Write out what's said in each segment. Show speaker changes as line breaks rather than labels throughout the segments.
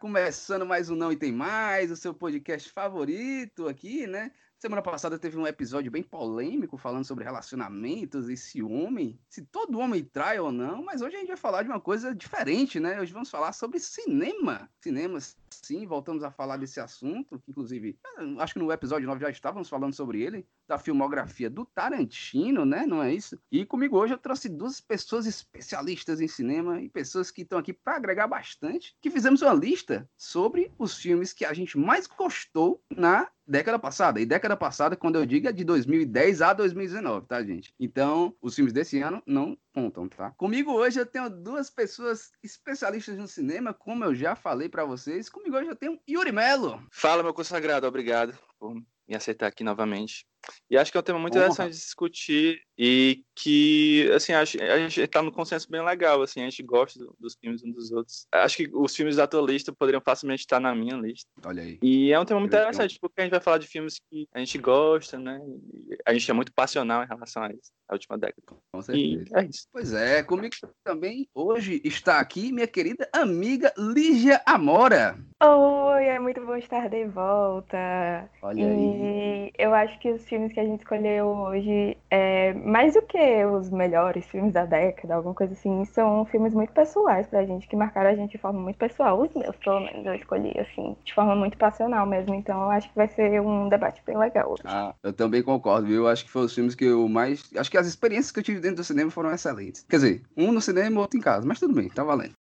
começando mais um Não e Tem Mais, o seu podcast favorito aqui, né? Semana passada teve um episódio bem polêmico falando sobre relacionamentos e ciúme, se todo homem trai ou não, mas hoje a gente vai falar de uma coisa diferente, né? Hoje vamos falar sobre cinema. Cinema, sim, voltamos a falar desse assunto, que inclusive, acho que no episódio 9 já estávamos falando sobre ele, da filmografia do Tarantino, né? Não é isso? E comigo hoje eu trouxe duas pessoas especialistas em cinema e pessoas que estão aqui para agregar bastante, que fizemos uma lista sobre os filmes que a gente mais gostou na década passada. E década passada, quando eu digo, é de 2010 a 2019, tá, gente? Então, os filmes desse ano não contam, tá? Comigo hoje eu tenho duas pessoas especialistas no cinema, como eu já falei para vocês. Comigo hoje eu tenho Yuri Melo.
Fala, meu consagrado, obrigado por me aceitar aqui novamente. E acho que é um tema muito Honra. interessante de discutir e que, assim, acho, a gente está no consenso bem legal, assim, a gente gosta dos filmes uns dos outros. Acho que os filmes da tua lista poderiam facilmente estar na minha lista.
Olha aí.
E é um tema muito interessante, porque a gente vai falar de filmes que a gente gosta, né? A gente é muito passional em relação a isso, a última década.
Com certeza. E é isso. Pois é, comigo também hoje está aqui minha querida amiga Lígia Amora.
Oi, é muito bom estar de volta.
Olha
e
aí.
Eu acho que os filmes que a gente escolheu hoje, é, mais do que os melhores filmes da década, alguma coisa assim, são filmes muito pessoais pra gente, que marcaram a gente de forma muito pessoal. Os meus, pelo menos, eu escolhi, assim, de forma muito passional mesmo. Então eu acho que vai ser um debate bem legal hoje.
Ah, eu também concordo, viu? Eu acho que foram os filmes que eu mais. Acho que as experiências que eu tive dentro do cinema foram excelentes. Quer dizer, um no cinema outro em casa, mas tudo bem, tá valendo.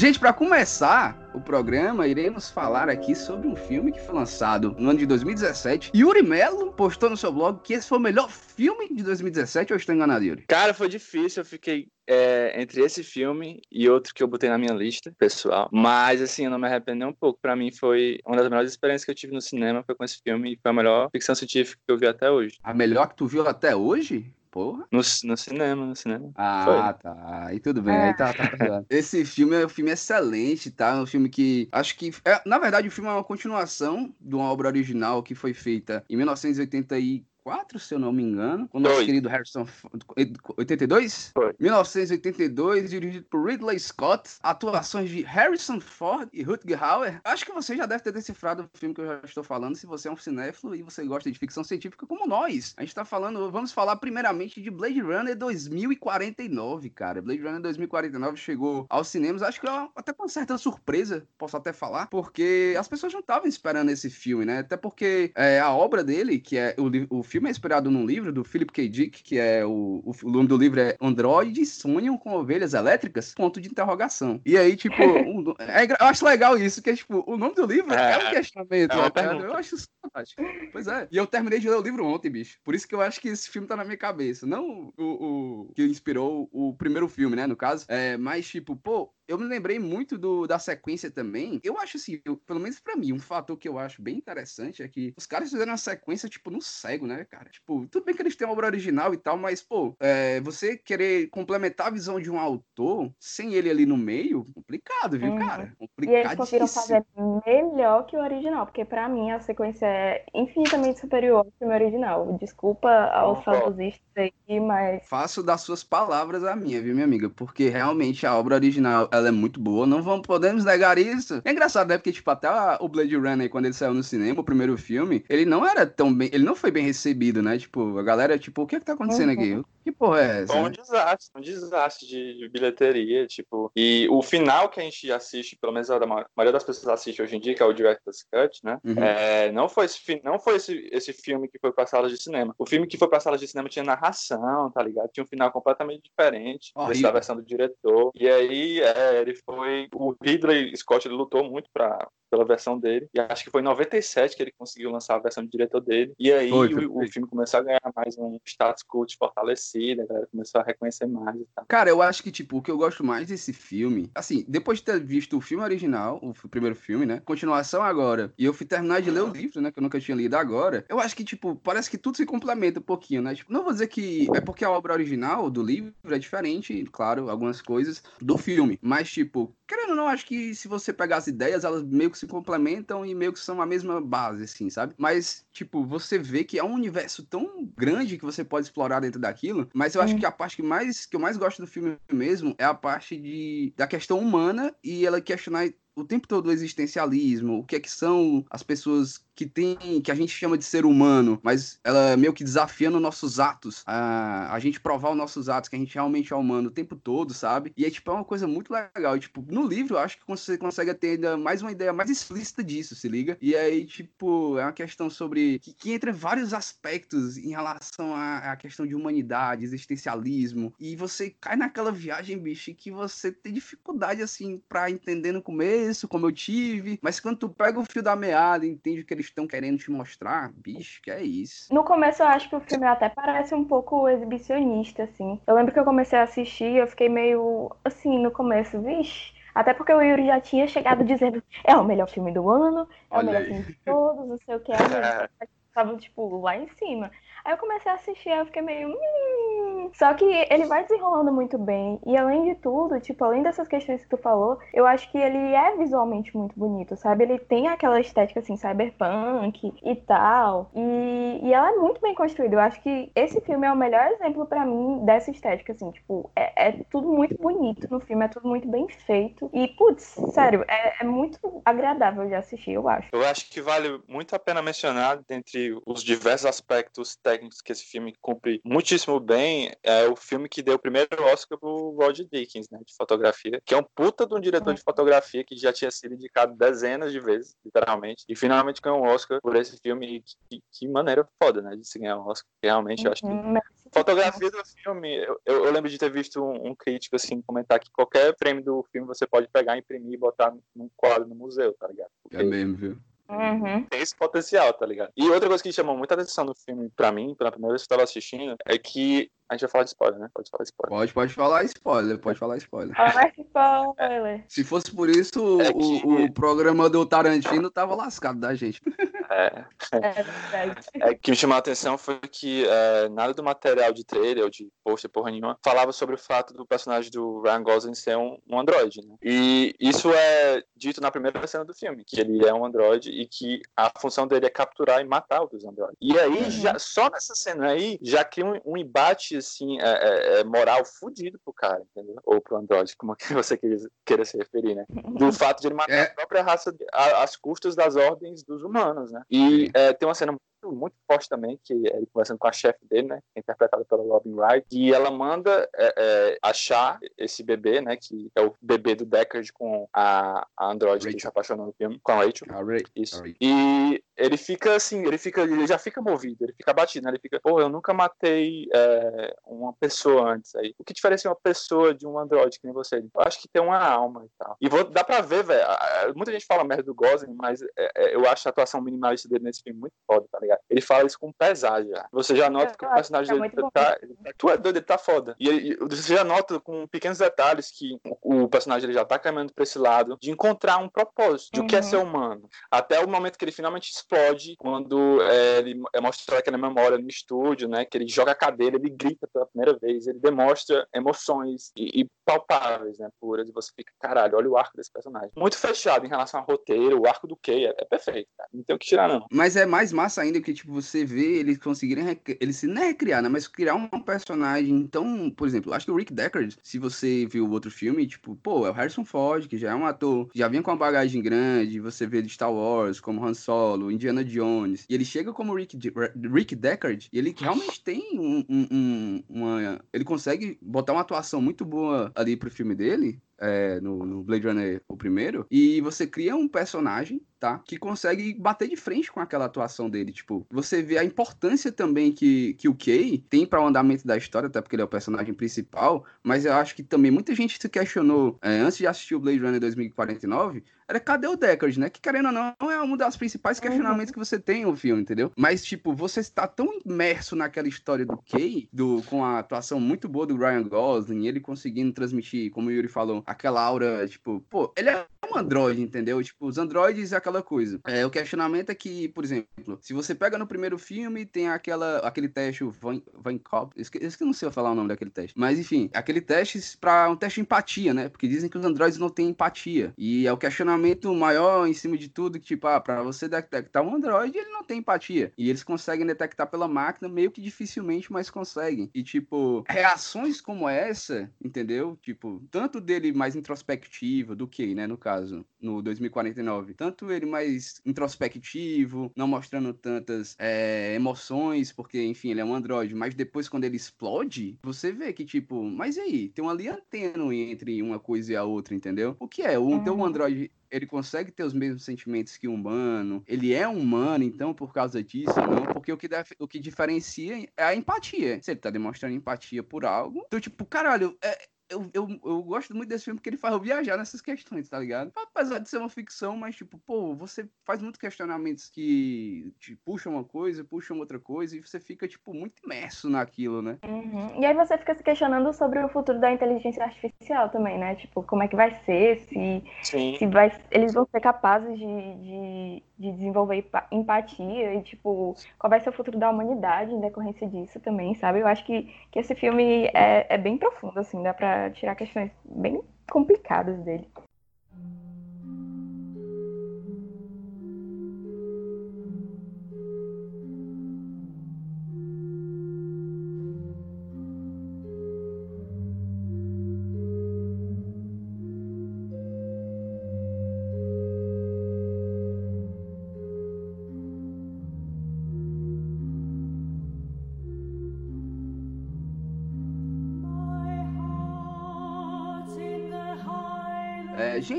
Gente, para começar o programa, iremos falar aqui sobre um filme que foi lançado no ano de 2017. Yuri Mello postou no seu blog que esse foi o melhor filme de 2017, ou eu estou enganado, Yuri?
Cara, foi difícil, eu fiquei é, entre esse filme e outro que eu botei na minha lista, pessoal. Mas, assim, eu não me arrependo nem um pouco. Pra mim, foi uma das melhores experiências que eu tive no cinema, foi com esse filme, e foi a melhor ficção científica que eu vi até hoje.
A melhor que tu viu até hoje? Porra.
No, no cinema, no cinema.
Ah,
Foi.
tá. Aí tudo bem, aí tá, tá, tá. Esse filme é um filme excelente, tá? É um filme que. Acho que. É, na verdade, o filme é uma continuação de uma obra original que foi feita em 1984. 4, se eu não me engano, com o nosso querido Harrison Ford. 82?
Foi.
1982, dirigido por Ridley Scott. Atuações de Harrison Ford e Rutger Hauer. Acho que você já deve ter decifrado o filme que eu já estou falando, se você é um cinéfilo e você gosta de ficção científica como nós. A gente tá falando, vamos falar primeiramente de Blade Runner 2049, cara. Blade Runner 2049 chegou aos cinemas, acho que é até com certa surpresa, posso até falar, porque as pessoas não estavam esperando esse filme, né? Até porque é, a obra dele, que é o, o filme é inspirado num livro do Philip K. Dick, que é o, o, nome do livro é Androides sonham com ovelhas elétricas? Ponto de interrogação. E aí, tipo, um- é eu acho legal isso, que é tipo, o nome do livro é,
É,
um questionamento,
é
né. Eu acho isso fantástico. Pois é. E eu terminei de ler o livro ontem, bicho. Por isso que eu acho que esse filme tá na minha cabeça. Não o, o que inspirou o primeiro filme, né, no caso. É, mas, tipo, pô, eu me lembrei muito do, da sequência também. Eu acho assim, eu- pelo menos pra mim, um fator que eu acho bem interessante é que os caras fizeram uma sequência, tipo, no cego, né, cara? Tipo, tudo bem que eles têm uma obra original e tal, mas, pô, é, você querer complementar a visão de um autor sem ele ali no meio, complicado, viu,
Uhum.
cara?
E eles conseguiram
Complicadíssimo.
fazer melhor que o original, porque pra mim a sequência é infinitamente superior ao filme original. Desculpa aos saudosistas aí, mas
Faço das suas palavras a minha, viu, minha amiga? Porque realmente a obra original ela é muito boa, não vamos podemos negar isso. É engraçado, né? Porque, tipo, até o Blade Runner, quando ele saiu no cinema, o primeiro filme, ele não era tão bem. Ele não foi bem recebido, né? Tipo, a galera, tipo, o que é que tá acontecendo aqui? Que porra é essa?
Foi um desastre, um desastre de, bilheteria, tipo. E o final que a gente assiste, pelo menos a maioria das pessoas assiste hoje em dia, que é o Director's Cut, né?
Uhum.
É, não foi, esse, não foi esse, esse filme que foi pra sala de cinema. O filme que foi pra sala de cinema tinha narração, tá ligado? Tinha um final completamente diferente
Horrível.
dessa versão do diretor. E aí, é, é, ele foi. O Ridley Scott ele lutou muito pra, pela versão dele. E acho que foi em 97 que ele conseguiu lançar a versão de diretor dele. E aí foi, foi, o, o, filme começou a ganhar mais um status cult fortalecido, a galera começou a reconhecer mais e tal.
Cara, eu acho que, tipo, o que eu gosto mais desse filme, assim, depois de ter visto o filme original, o primeiro filme, né? Continuação agora, e eu fui terminar de ler o livro, né? Que eu nunca tinha lido agora. Eu acho que, tipo, parece que tudo se complementa um pouquinho, né? Tipo, não vou dizer que é porque a obra original do livro é diferente, claro, algumas coisas, do filme. Mas, tipo, querendo ou não, acho que se você pegar as ideias, elas meio que se complementam e meio que são a mesma base, assim, sabe? Mas, tipo, você vê que é um universo tão grande que você pode explorar dentro daquilo. Mas eu acho que a parte que, mais, que eu mais gosto do filme mesmo é a parte de, da questão humana e ela questionar o tempo todo o existencialismo, o que é que são as pessoas que tem, que a gente chama de ser humano, mas ela meio que desafiando nossos atos, a, a gente provar os nossos atos, que a gente realmente é humano o tempo todo, sabe? E é, tipo, é uma coisa muito legal. E, tipo, no livro, eu acho que você consegue ter ainda mais uma ideia mais explícita disso, se liga? E aí, tipo, é uma questão sobre, que, que entra vários aspectos em relação à, à questão de humanidade, existencialismo, e você cai naquela viagem, bicho, que você tem dificuldade, assim, pra entender no começo, como eu tive, mas quando tu pega o fio da meada, entende o que eles estão querendo te mostrar, bicho, que é isso.
No começo eu acho que o filme até parece um pouco exibicionista, assim. Eu lembro que eu comecei a assistir, eu fiquei meio assim no começo, vixe. Até porque o Yuri já tinha chegado dizendo é o melhor filme do ano, é Olha o melhor aí. filme de todos, não sei o que. Tava, tipo, lá em cima. Aí eu comecei a assistir, eu fiquei meio. Hum. Só que ele vai desenrolando muito bem. E além de tudo, tipo, além dessas questões que tu falou, eu acho que ele é visualmente muito bonito, sabe? Ele tem aquela estética assim, cyberpunk e tal. E, e ela é muito bem construída. Eu acho que esse filme é o melhor exemplo para mim dessa estética, assim, tipo, é, é, tudo muito bonito no filme, é tudo muito bem feito. E, putz, sério, é, é muito agradável de assistir, eu acho.
Eu acho que vale muito a pena mencionar, dentre os diversos aspectos técnicos que esse filme cumpre muitíssimo bem, é o filme que deu o primeiro Oscar pro Roger Dickens, né, de fotografia, que é um puta de um diretor de fotografia que já tinha sido indicado dezenas de vezes, literalmente, e finalmente ganhou um Oscar por esse filme, e que, que maneira foda, né, de se ganhar um Oscar, realmente eu acho que... Uhum, fotografia do filme, eu, eu, lembro de ter visto um, um, crítico, assim, comentar que qualquer frame do filme você pode pegar, imprimir e botar num quadro no museu, tá ligado?
Porque... É mesmo, viu?
Uhum.
Tem esse potencial, tá ligado? E outra coisa que chamou muita atenção no filme, pra mim, pela primeira vez que eu tava assistindo, é que a gente vai falar de spoiler, né? Pode falar spoiler.
Pode, pode falar spoiler, pode falar spoiler.
Fala spoiler.
Se fosse por isso, é que... o, o programa do Tarantino tava lascado da gente.
É. É verdade. É, que me chamou a atenção foi que é, nada do material de trailer ou de poster, porra nenhuma, falava sobre o fato do personagem do Ryan Gosling ser um, um androide, né? E isso é dito na primeira cena do filme, que ele é um androide e que a função dele é capturar e matar outros androides. E aí, uhum. já, só nessa cena aí, já cria um, um embate assim, é, é, moral fudido pro cara, entendeu? Ou pro Android, como que você queira, se referir, né? Do fato de ele matar é. a própria raça às custas das ordens dos humanos, né? E é, tem uma cena muito, muito forte também, que é ele conversando com a chefe dele, né? É interpretada pela Robin Wright, e ela manda achar esse bebê, né? Que é o bebê do Deckard com a, a Android Rachel. que se apaixonou no filme, com a Rachel.
A.
Isso. A e ele fica assim, ele fica, ele já fica movido, ele fica batido, né? Ele fica, pô, eu nunca matei é, uma pessoa antes aí. O que diferencia uma pessoa de um Android que nem você? Eu acho que tem uma alma e tal. E vou, dá pra ver, velho. Muita gente fala merda do Gosling, mas é, é, eu acho a atuação minimalista dele nesse filme muito foda, tá ligado? Ele fala isso com pesar já. Você já nota que o personagem dele tá, tá, Tu é doido, ele tá foda. E ele, você já nota com pequenos detalhes que o personagem ele já tá caminhando pra esse lado de encontrar um propósito de uhum. o que é ser uhum. humano. Até o momento que ele finalmente explode, quando é, ele é mostrado aquela memória no estúdio, né? Que ele joga a cadeira, ele grita pela primeira vez, ele demonstra emoções e, e palpáveis, né? Puras, e você fica, caralho, olha o arco desse personagem. Muito fechado em relação ao roteiro, o arco do Kay é, é perfeito, cara. Não tem o que tirar, não.
Mas é mais massa ainda que, tipo, você vê eles conseguirem, eles se não é recriar, né? Mas criar um personagem tão, por exemplo, acho que o Rick Deckard, se você viu o outro filme, tipo, pô, é o Harrison Ford, que já é um ator, já vinha com uma bagagem grande, você vê de Star Wars, como Han Solo, Indiana Jones, e ele chega como Rick, Rick Deckard, e ele realmente tem um, um, uma. Ele consegue botar uma atuação muito boa ali pro filme dele, é, no, no, Blade Runner, o primeiro, e você cria um personagem, tá? Que consegue bater de frente com aquela atuação dele. Tipo, você vê a importância também que, que o Kay tem para o andamento da história, até porque ele é o personagem principal, mas eu acho que também muita gente se questionou é, antes de assistir o Blade Runner 2049 era cadê o Deckard, né? Que querendo ou não, é um dos principais uhum. questionamentos uhum. que você tem no filme, entendeu? Mas, tipo, você está tão imerso naquela história do Kay, do, com a atuação muito boa do Ryan Gosling, ele conseguindo transmitir, como o Yuri falou, aquela aura, tipo, pô, ele é um androide, entendeu? Tipo, os androides é aquela coisa. É, o questionamento é que, por exemplo, se você pega no primeiro filme, tem aquela, aquele teste, o Van, Van Cop, eu esqueci, eu não sei falar o nome daquele teste, mas enfim, aquele teste para um teste de empatia, né? Porque dizem que os androides não têm empatia. E é o questionamento maior em cima de tudo, que tipo, ah, pra você detectar um androide, ele não tem empatia. E eles conseguem detectar pela máquina meio que dificilmente, mas conseguem. E tipo, reações como essa, entendeu? Tipo, tanto dele mais introspectivo do que, né, no caso, no 2049. Tanto ele mais introspectivo, não mostrando tantas é, emoções, porque, enfim, ele é um androide, mas depois quando ele explode, você vê que, tipo, mas e aí? Tem uma linha tênue entre uma coisa e a outra, entendeu? O que é? O, então o androide ele consegue ter os mesmos sentimentos que um humano, ele é humano, então, por causa disso, não, porque o que, o que diferencia é a empatia. Se ele tá demonstrando empatia por algo, então, tipo, caralho, é, eu, eu, eu gosto muito desse filme porque ele faz eu viajar nessas questões, tá ligado? Apesar de ser uma ficção, mas, tipo, pô, você faz muitos questionamentos que te puxam uma coisa, puxam outra coisa, e você fica, tipo, muito imerso naquilo, né?
Uhum. E aí você fica se questionando sobre o futuro da inteligência artificial também, né? Tipo, como é que vai ser, se, se vai, eles vão ser capazes de, de, de desenvolver empatia e, tipo, qual vai ser o futuro da humanidade em decorrência disso também, sabe? Eu acho que, que esse filme é, é bem profundo, assim, dá pra tirar questões bem complicadas dele.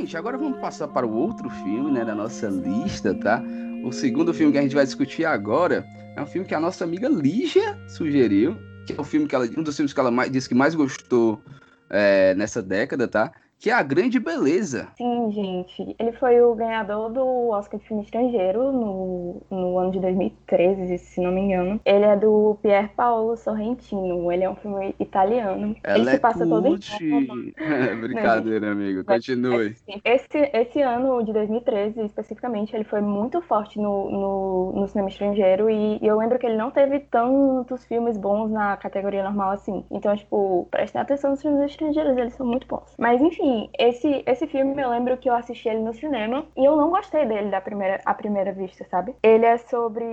Gente, agora vamos passar para o outro filme, né, da nossa lista, tá? O segundo filme que a gente vai discutir agora é um filme que a nossa amiga Lígia sugeriu, que é o filme que ela, um dos filmes que ela mais, disse que mais gostou é, nessa década, tá? que é a grande beleza.
Sim, gente. Ele foi o ganhador do Oscar de filme estrangeiro no, no ano de 2013, se não me engano. Ele é do Pier Paolo Sorrentino. Ele é um filme italiano.
Ela
ele
se é passa todo em Brincadeira, amigo. Continue.
Esse, esse ano de 2013, especificamente, ele foi muito forte no, no, no cinema estrangeiro e, e eu lembro que ele não teve tantos filmes bons na categoria normal assim. Então, tipo, prestem atenção nos filmes estrangeiros, eles são muito bons. Mas, enfim, esse, esse filme eu lembro que eu assisti ele no cinema e eu não gostei dele da primeira, à primeira vista, sabe? Ele é sobre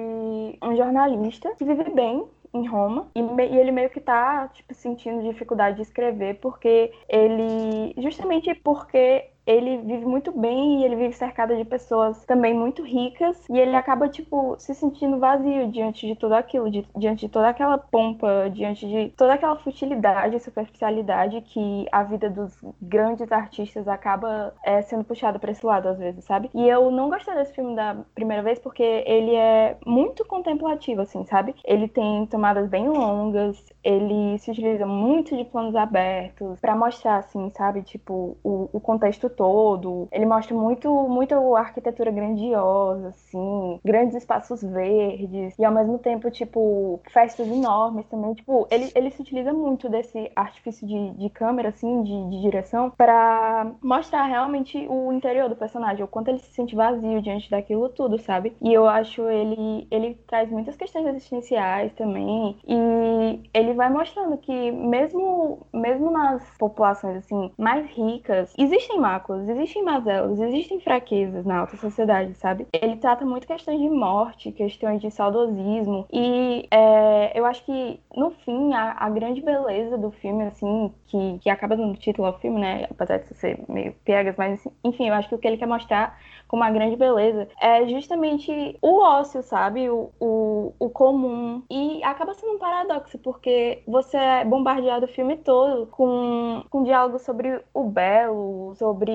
um jornalista que vive bem em Roma e, e, ele meio que tá tipo sentindo dificuldade de escrever porque ele justamente porque ele vive muito bem e ele vive cercado de pessoas também muito ricas e ele acaba, tipo, se sentindo vazio diante de tudo aquilo, de, diante de toda aquela pompa, diante de toda aquela futilidade superficialidade que a vida dos grandes artistas acaba é, sendo puxada para esse lado às vezes, sabe? E eu não gostei desse filme da primeira vez porque ele é muito contemplativo, assim, sabe? Ele tem tomadas bem longas, ele se utiliza muito de planos abertos para mostrar, assim, sabe? Tipo, o, o contexto todo. Ele mostra muito, muito arquitetura grandiosa, assim, grandes espaços verdes e ao mesmo tempo, tipo, festas enormes também. Tipo, ele, ele se utiliza muito desse artifício de, de câmera, assim, de, de direção, para mostrar realmente o interior do personagem, o quanto ele se sente vazio diante daquilo tudo, sabe? E eu acho ele, ele traz muitas questões existenciais também e ele vai mostrando que mesmo, mesmo nas populações, assim, mais ricas, existem máculas existem mazelas, existem fraquezas na alta sociedade, sabe? Ele trata muito questões de morte, questões de saudosismo, e é, eu acho que, no fim, a, a, grande beleza do filme, assim, que, que acaba dando título ao filme, né? Apesar de ser meio piegas, mas enfim, eu acho que o que ele quer mostrar com uma grande beleza, é justamente o ócio, sabe? O, o, o comum. E acaba sendo um paradoxo, porque você é bombardeado o filme todo com, com diálogos sobre o belo, sobre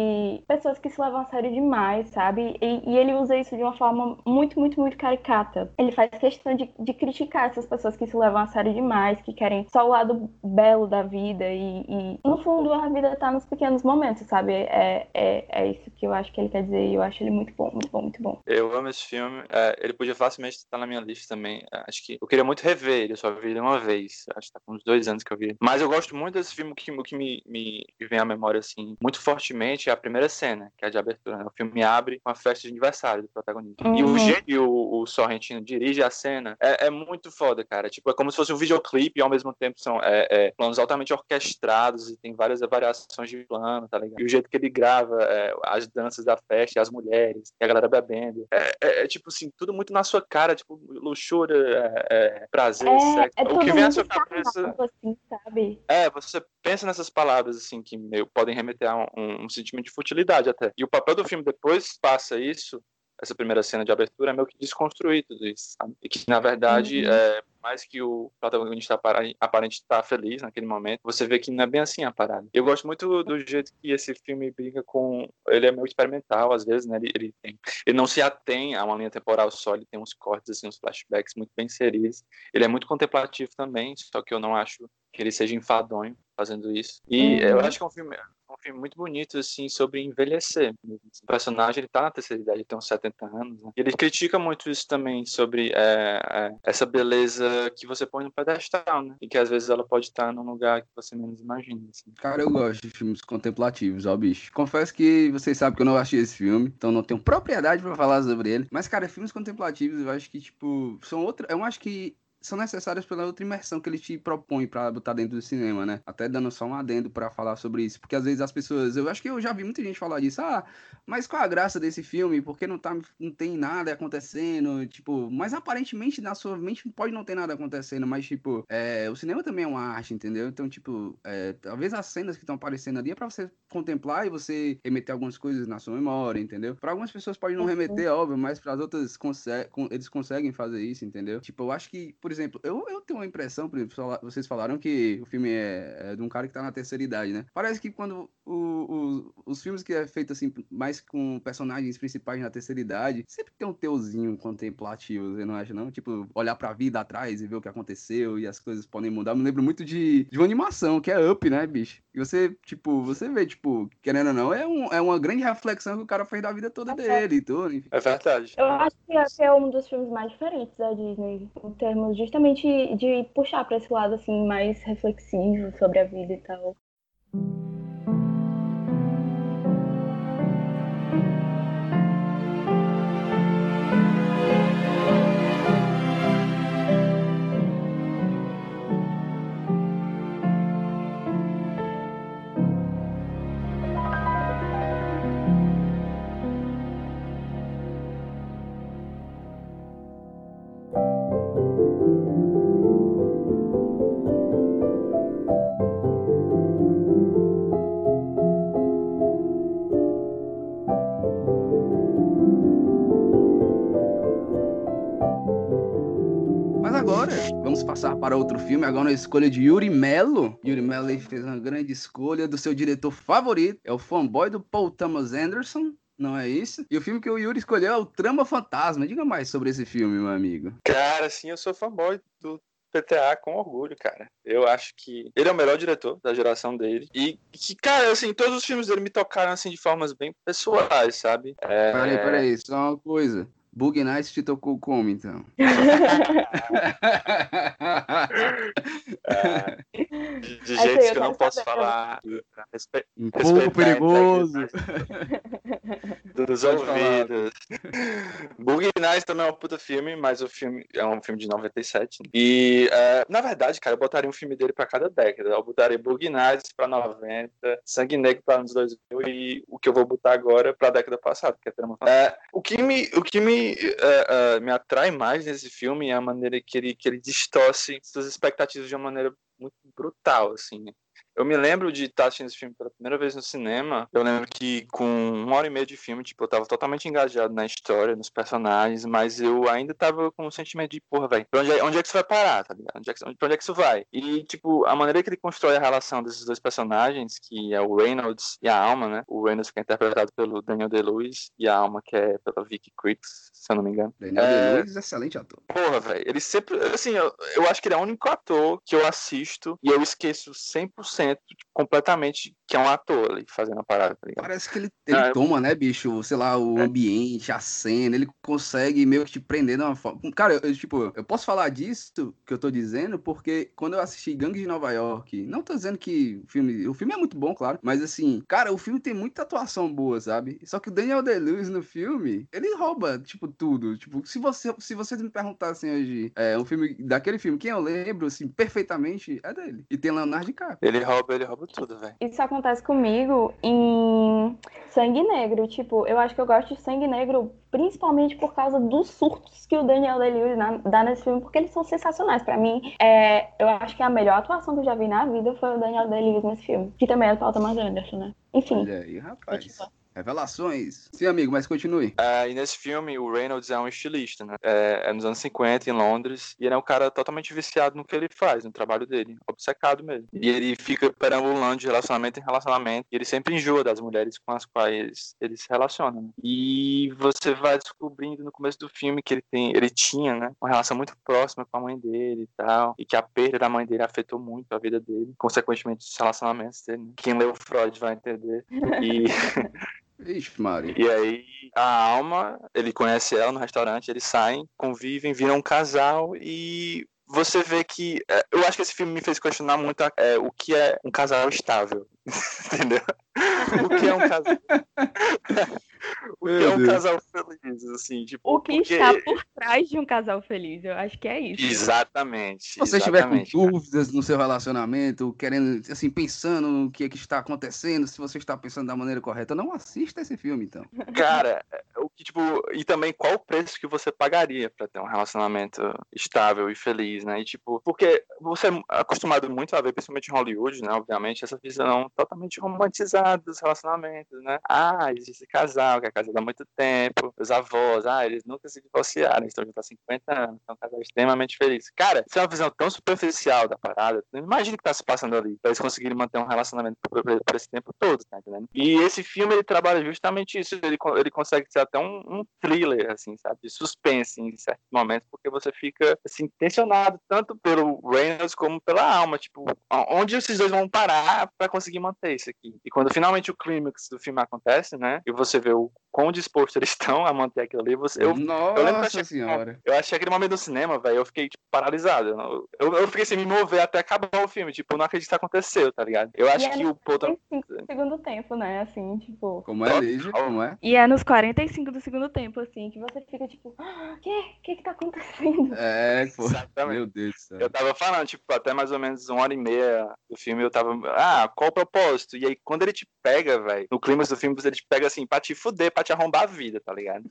pessoas que se levam a sério demais, sabe? E, e ele usa isso de uma forma muito, muito, muito caricata. Ele faz questão de, de criticar essas pessoas que se levam a sério demais, que querem só o lado belo da vida e, e no fundo a vida tá nos pequenos momentos, sabe? É, é, é isso que eu acho que ele quer dizer e eu acho ele muito bom, muito bom, muito bom.
Eu amo esse filme. É, ele podia facilmente estar na minha lista também. É, acho que eu queria muito rever ele, só vi ele uma vez. Acho que tá com uns dois anos que eu vi. Mas eu gosto muito desse filme. Que, que me, me, vem à memória, assim, muito fortemente é a primeira cena, que é a de abertura. Né? O filme abre com a festa de aniversário do protagonista. Uhum. E o jeito que o, o Sorrentino dirige a cena é, é, muito foda, cara. Tipo, é como se fosse um videoclipe e ao mesmo tempo são é, é, planos altamente orquestrados e tem várias variações de plano, tá ligado? E o jeito que ele grava é, as danças da festa as mulheres e a galera bebendo. É, é, tipo assim, tudo muito na sua cara, tipo, luxúria, prazer, sexo.
O que vem à sua cabeça. Assim, sabe?
É, você pensa nessas palavras, assim, que meio, podem remeter a um, um sentimento de futilidade até. E o papel do filme depois passa isso essa primeira cena de abertura é meio que desconstruir tudo isso, sabe? E que, na verdade, uhum. é, mais que o protagonista aparente estar feliz naquele momento, você vê que não é bem assim a parada. Eu gosto muito do jeito que esse filme brinca com... Ele é meio experimental, às vezes, né? Ele, ele, tem... ele não se atém a uma linha temporal só, ele tem uns cortes, assim, uns flashbacks muito bem inseridos. Ele é muito contemplativo também, só que eu não acho que ele seja enfadonho fazendo isso. E uhum. eu acho que é um filme, um filme muito bonito, assim, sobre envelhecer. O personagem, ele tá na terceira idade, tem uns 70 anos, né? Ele critica muito isso também, sobre é, é, essa beleza que você põe no pedestal, né? E que às vezes ela pode estar num lugar que você menos imagina, assim.
Cara, eu gosto de filmes contemplativos, ó, bicho. Confesso que vocês sabem que eu não achei esse filme, então não tenho propriedade para falar sobre ele. Mas, cara, filmes contemplativos, eu acho que, tipo, são outra... Eu acho que são necessárias pela outra imersão que ele te propõe para botar dentro do cinema, né? Até dando só um adendo para falar sobre isso, porque às vezes as pessoas, eu acho que eu já vi muita gente falar disso, ah, mas qual a graça desse filme? Porque não tá não tem nada acontecendo, tipo, mas aparentemente na sua mente pode não ter nada acontecendo, mas tipo, é, o cinema também é uma arte, entendeu? Então, tipo, é, talvez as cenas que estão aparecendo ali é para você contemplar e você remeter algumas coisas na sua memória, entendeu? Para algumas pessoas pode não remeter, óbvio, mas para as outras eles conseguem fazer isso, entendeu? Tipo, eu acho que, por exemplo, eu, eu tenho uma impressão, por exemplo, vocês falaram que o filme é, é de um cara que tá na terceira idade, né? Parece que quando o, o, os filmes que é feito assim, mais com personagens principais na terceira idade, sempre tem um teuzinho contemplativo, você não acha, não? Tipo, olhar pra vida atrás e ver o que aconteceu e as coisas podem mudar. Eu me lembro muito de, de uma animação, que é Up, né, bicho? E você, tipo, você vê, tipo, querendo ou não, é, um, é uma grande reflexão que o cara fez da vida toda é dele e tudo. Enfim.
É verdade.
Eu acho que é um dos filmes mais diferentes da Disney, em termos justamente de puxar para esse lado, assim, mais reflexivo sobre a vida e tal.
Passar para outro filme, agora na escolha de Yuri Mello. Yuri Mello fez uma grande escolha do seu diretor favorito, é o fanboy do Paul Thomas Anderson. Não é isso? E o filme que o Yuri escolheu é o Trama Fantasma. Diga mais sobre esse filme, meu amigo.
Cara, sim, eu sou fanboy do PTA com orgulho, cara. Eu acho que ele é o melhor diretor da geração dele. E que, cara, assim, todos os filmes dele me tocaram assim de formas bem pessoais, sabe?
É... Peraí, peraí, só uma coisa. Bug Night te tocou como, então?
é, de, de jeitos que eu não posso falar.
Um pouco perigoso.
dos ouvidos. Boogie Nights também é um puta filme, mas o filme é um filme de 97. Né? E, uh, na verdade, cara, eu botaria um filme dele pra cada década. Eu botaria Boogie Nights pra 90, Sangue Negro pra anos 2000 e o que eu vou botar agora pra década passada, que é Trama uh, O que me, o que me, uh, me atrai mais nesse filme é a maneira que ele, que ele distorce suas expectativas de uma maneira muito brutal, assim. Né? Eu me lembro de estar assistindo esse filme pela primeira vez no cinema. Eu lembro que com uma hora e meia de filme, tipo, eu tava totalmente engajado na história, nos personagens, mas eu ainda tava com um sentimento de, porra, velho, onde, é, onde é que isso vai parar, tá ligado? Onde é, que, pra onde é que isso vai? E, tipo, a maneira que ele constrói a relação desses dois personagens, que é o Reynolds e a Alma, né? O Reynolds que é interpretado pelo Daniel Day-Lewis e a Alma que é pela Vicky Krieps, se eu não me engano.
Daniel é... Day-Lewis, excelente ator.
Porra, velho, ele sempre, assim, eu, eu acho que ele é o único ator que eu assisto e eu esqueço 100% completamente que é um ator ali fazendo a parada. Tá
Parece que ele, ele ah, toma, né, bicho, sei lá, o é. ambiente, a cena, ele consegue meio que te prender de uma forma. Cara, eu, tipo, eu posso falar disso que eu tô dizendo, porque quando eu assisti Gangue de Nova York, não tô dizendo que o filme. O filme é muito bom, claro, mas assim, cara, o filme tem muita atuação boa, sabe? Só que o Daniel Day-Lewis no filme, ele rouba, tipo, tudo. Tipo, se você, se vocês me perguntassem hoje, é, um filme daquele filme, quem eu lembro, assim, perfeitamente, é dele. E tem Leonardo DiCaprio.
Ele rouba, ele rouba tudo, velho.
Isso acontece comigo em Sangue Negro. Tipo, eu acho que eu gosto de Sangue Negro principalmente por causa dos surtos que o Daniel Day-Lewis dá nesse filme, porque eles são sensacionais. Para mim, é, eu acho que a melhor atuação que eu já vi na vida foi o Daniel Day-Lewis nesse filme. Que também é o Paul Thomas Anderson, né? Enfim.
Olha aí, rapaz. Revelações. Sim, amigo, mas continue.
Uh, e nesse filme, o Reynolds é um estilista, né? É, é, nos anos 50, em Londres, e ele é um cara totalmente viciado no que ele faz, no trabalho dele, obcecado mesmo. E ele fica perambulando de relacionamento em relacionamento, e ele sempre enjoa das mulheres com as quais ele se relaciona. Né? E você vai descobrindo no começo do filme que ele tem, ele tinha, né, uma relação muito próxima com a mãe dele e tal, e que a perda da mãe dele afetou muito a vida dele, consequentemente os relacionamentos dele. Né? Quem leu Freud vai entender. E
Ixi, Mari.
E aí, a Alma, ele conhece ela no restaurante, eles saem, convivem, viram um casal e você vê que. É, eu acho que esse filme me fez questionar muito é, o que é um casal estável. Entendeu? o que é um casal. o que é um casal feliz, assim, tipo.
O que porque... está por trás de um casal feliz, eu acho que é isso.
Exatamente.
Se você estiver com dúvidas no seu relacionamento, querendo, assim, pensando no que é que está acontecendo, se você está pensando da maneira correta, não assista esse filme, então.
Cara, o que, tipo, e também qual o preço que você pagaria para ter um relacionamento estável e feliz, né? E, tipo, porque você é acostumado muito a ver, principalmente em Hollywood, né? Obviamente, essa visão totalmente romantizada dos relacionamentos, né? Ah, existe esse casal que é casado há muito tempo, os avós, ah, eles nunca se divorciaram, estão juntos há 50 anos, são um casal extremamente feliz. Cara, isso é uma visão tão superficial da parada, não imagina o que tá se passando ali, pra eles conseguirem manter um relacionamento por, por esse tempo todo, tá entendendo? E esse filme, ele trabalha justamente isso, ele, ele consegue ser até um, um thriller, assim, sabe, de suspense em certos momentos, porque você fica, assim, tensionado tanto pelo Reynolds como pela alma, tipo, onde esses dois vão parar para conseguir manter isso aqui. E quando finalmente o clímax do filme acontece, né, e você vê o know quão disposto eles estão a manter aquilo ali. Você, eu,
Nossa
eu lembro
que achei, senhora.
Eu achei aquele momento do cinema, velho, eu fiquei, tipo, paralisado. Eu, eu fiquei sem me mover até acabar o filme, tipo, eu não acredito que aconteceu, tá ligado? Eu acho
e
que
é
o Paul...
segundo tempo, né, assim, tipo...
Como é, Lígia? Como é?
E é nos 45 do segundo tempo, assim, que você fica, tipo, ah, que? que que tá acontecendo?
É, pô, Exatamente. meu Deus do céu.
Eu tava falando, tipo, até mais ou menos uma hora e meia do filme, eu tava, ah, qual o propósito? E aí, quando ele te pega, velho, no clima do filme, ele te pega, assim, pra te fuder, pra te arrombar a vida, tá ligado?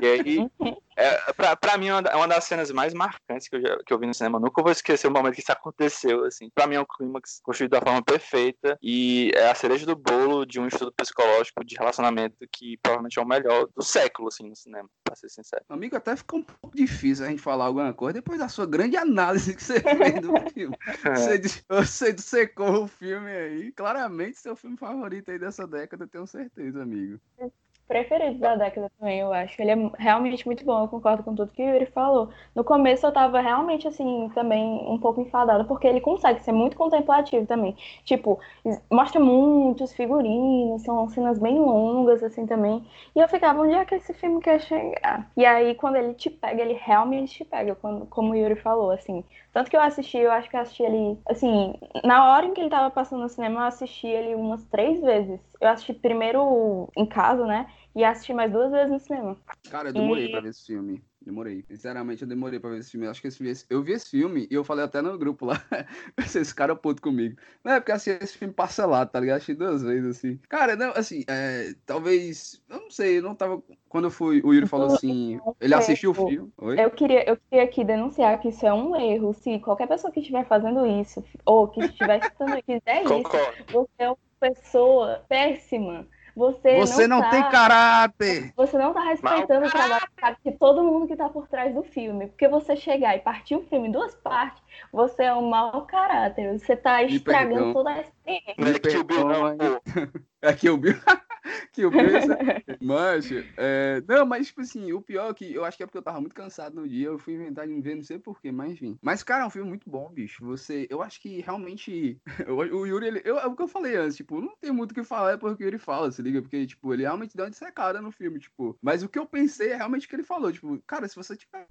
E aí, é, pra, pra mim, é uma, uma das cenas mais marcantes que eu, já, que eu vi no cinema. Nunca vou esquecer o momento que isso aconteceu, assim. Pra mim é um clímax construído da forma perfeita e é a cereja do bolo de um estudo psicológico de relacionamento que provavelmente é o melhor do século, assim, no cinema, pra ser sincero.
Amigo, até ficou um pouco difícil a gente falar alguma coisa depois da sua grande análise que você fez do filme. Você, você dissecou o filme aí. Claramente seu filme favorito aí dessa década, tenho certeza, amigo
preferidos da década também, eu acho. Ele é realmente muito bom, eu concordo com tudo que o Yuri falou. No começo eu tava realmente, assim, também um pouco enfadada, porque ele consegue ser muito contemplativo também. Tipo, mostra muitos figurinos, são cenas bem longas, assim, também. E eu ficava, onde é que esse filme quer chegar? E aí, quando ele te pega, ele realmente te pega, quando, como o Yuri falou, assim. Tanto que eu assisti, eu acho que eu assisti ele, assim, na hora em que ele tava passando no cinema, eu assisti ele umas três vezes. Eu assisti primeiro em casa, né? E assisti mais duas vezes no cinema.
Cara, eu demorei
E-
pra ver esse filme. Demorei. Sinceramente, eu demorei pra ver esse filme. Eu acho que esse filme, eu vi esse filme e eu falei até no grupo lá. Esse cara é puto comigo. Não é porque assisti esse filme parcelado, tá ligado? Assisti duas vezes, assim. Cara, não, assim, é, talvez. Eu não sei, eu não tava. Quando eu fui, o Yuri falou assim. Ele assistiu o filme. Oi?
Eu queria, eu queria aqui denunciar que isso é um erro. Se qualquer pessoa que estiver fazendo isso, ou que estiver escutando quiser isso,
Concordo.
você é uma pessoa péssima. Você,
Você não,
tá-
tem caráter!
Você não tá respeitando o trabalho de todo mundo que tá por trás do filme. Porque você chegar e partir o filme em duas partes, você é um mau caráter. Você tá
Me
estragando toda a experiência.
Não é que o Bill não.
É que. que eu vi. Mas, é, não, mas, tipo assim, o pior é que eu acho que é porque eu tava muito cansado no dia. Eu fui inventar de ver, não sei porquê, mas enfim. Mas, cara, é um filme muito bom, bicho. Você, eu acho que realmente. o Yuri, ele, eu, é o que eu falei antes, tipo, não tem muito o que falar, é porque o Yuri fala, se liga? Porque, tipo, ele realmente deu uma dissecada no filme, tipo. Mas o que eu pensei é realmente o que ele falou, tipo, cara, se você tiver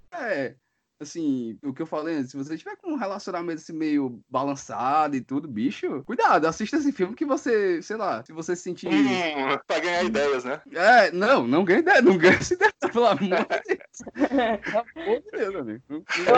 assim, o que eu falei antes, se você tiver com um relacionamento assim meio balançado e tudo, bicho, cuidado, assista esse filme que você, sei lá, se você se sentir.
Hum, pra ganhar ideias, né?
É, não, não ganha ideia, não ganha essa ideia, pelo amor de Deus. Pelo amor de Deus, amigo. Não- não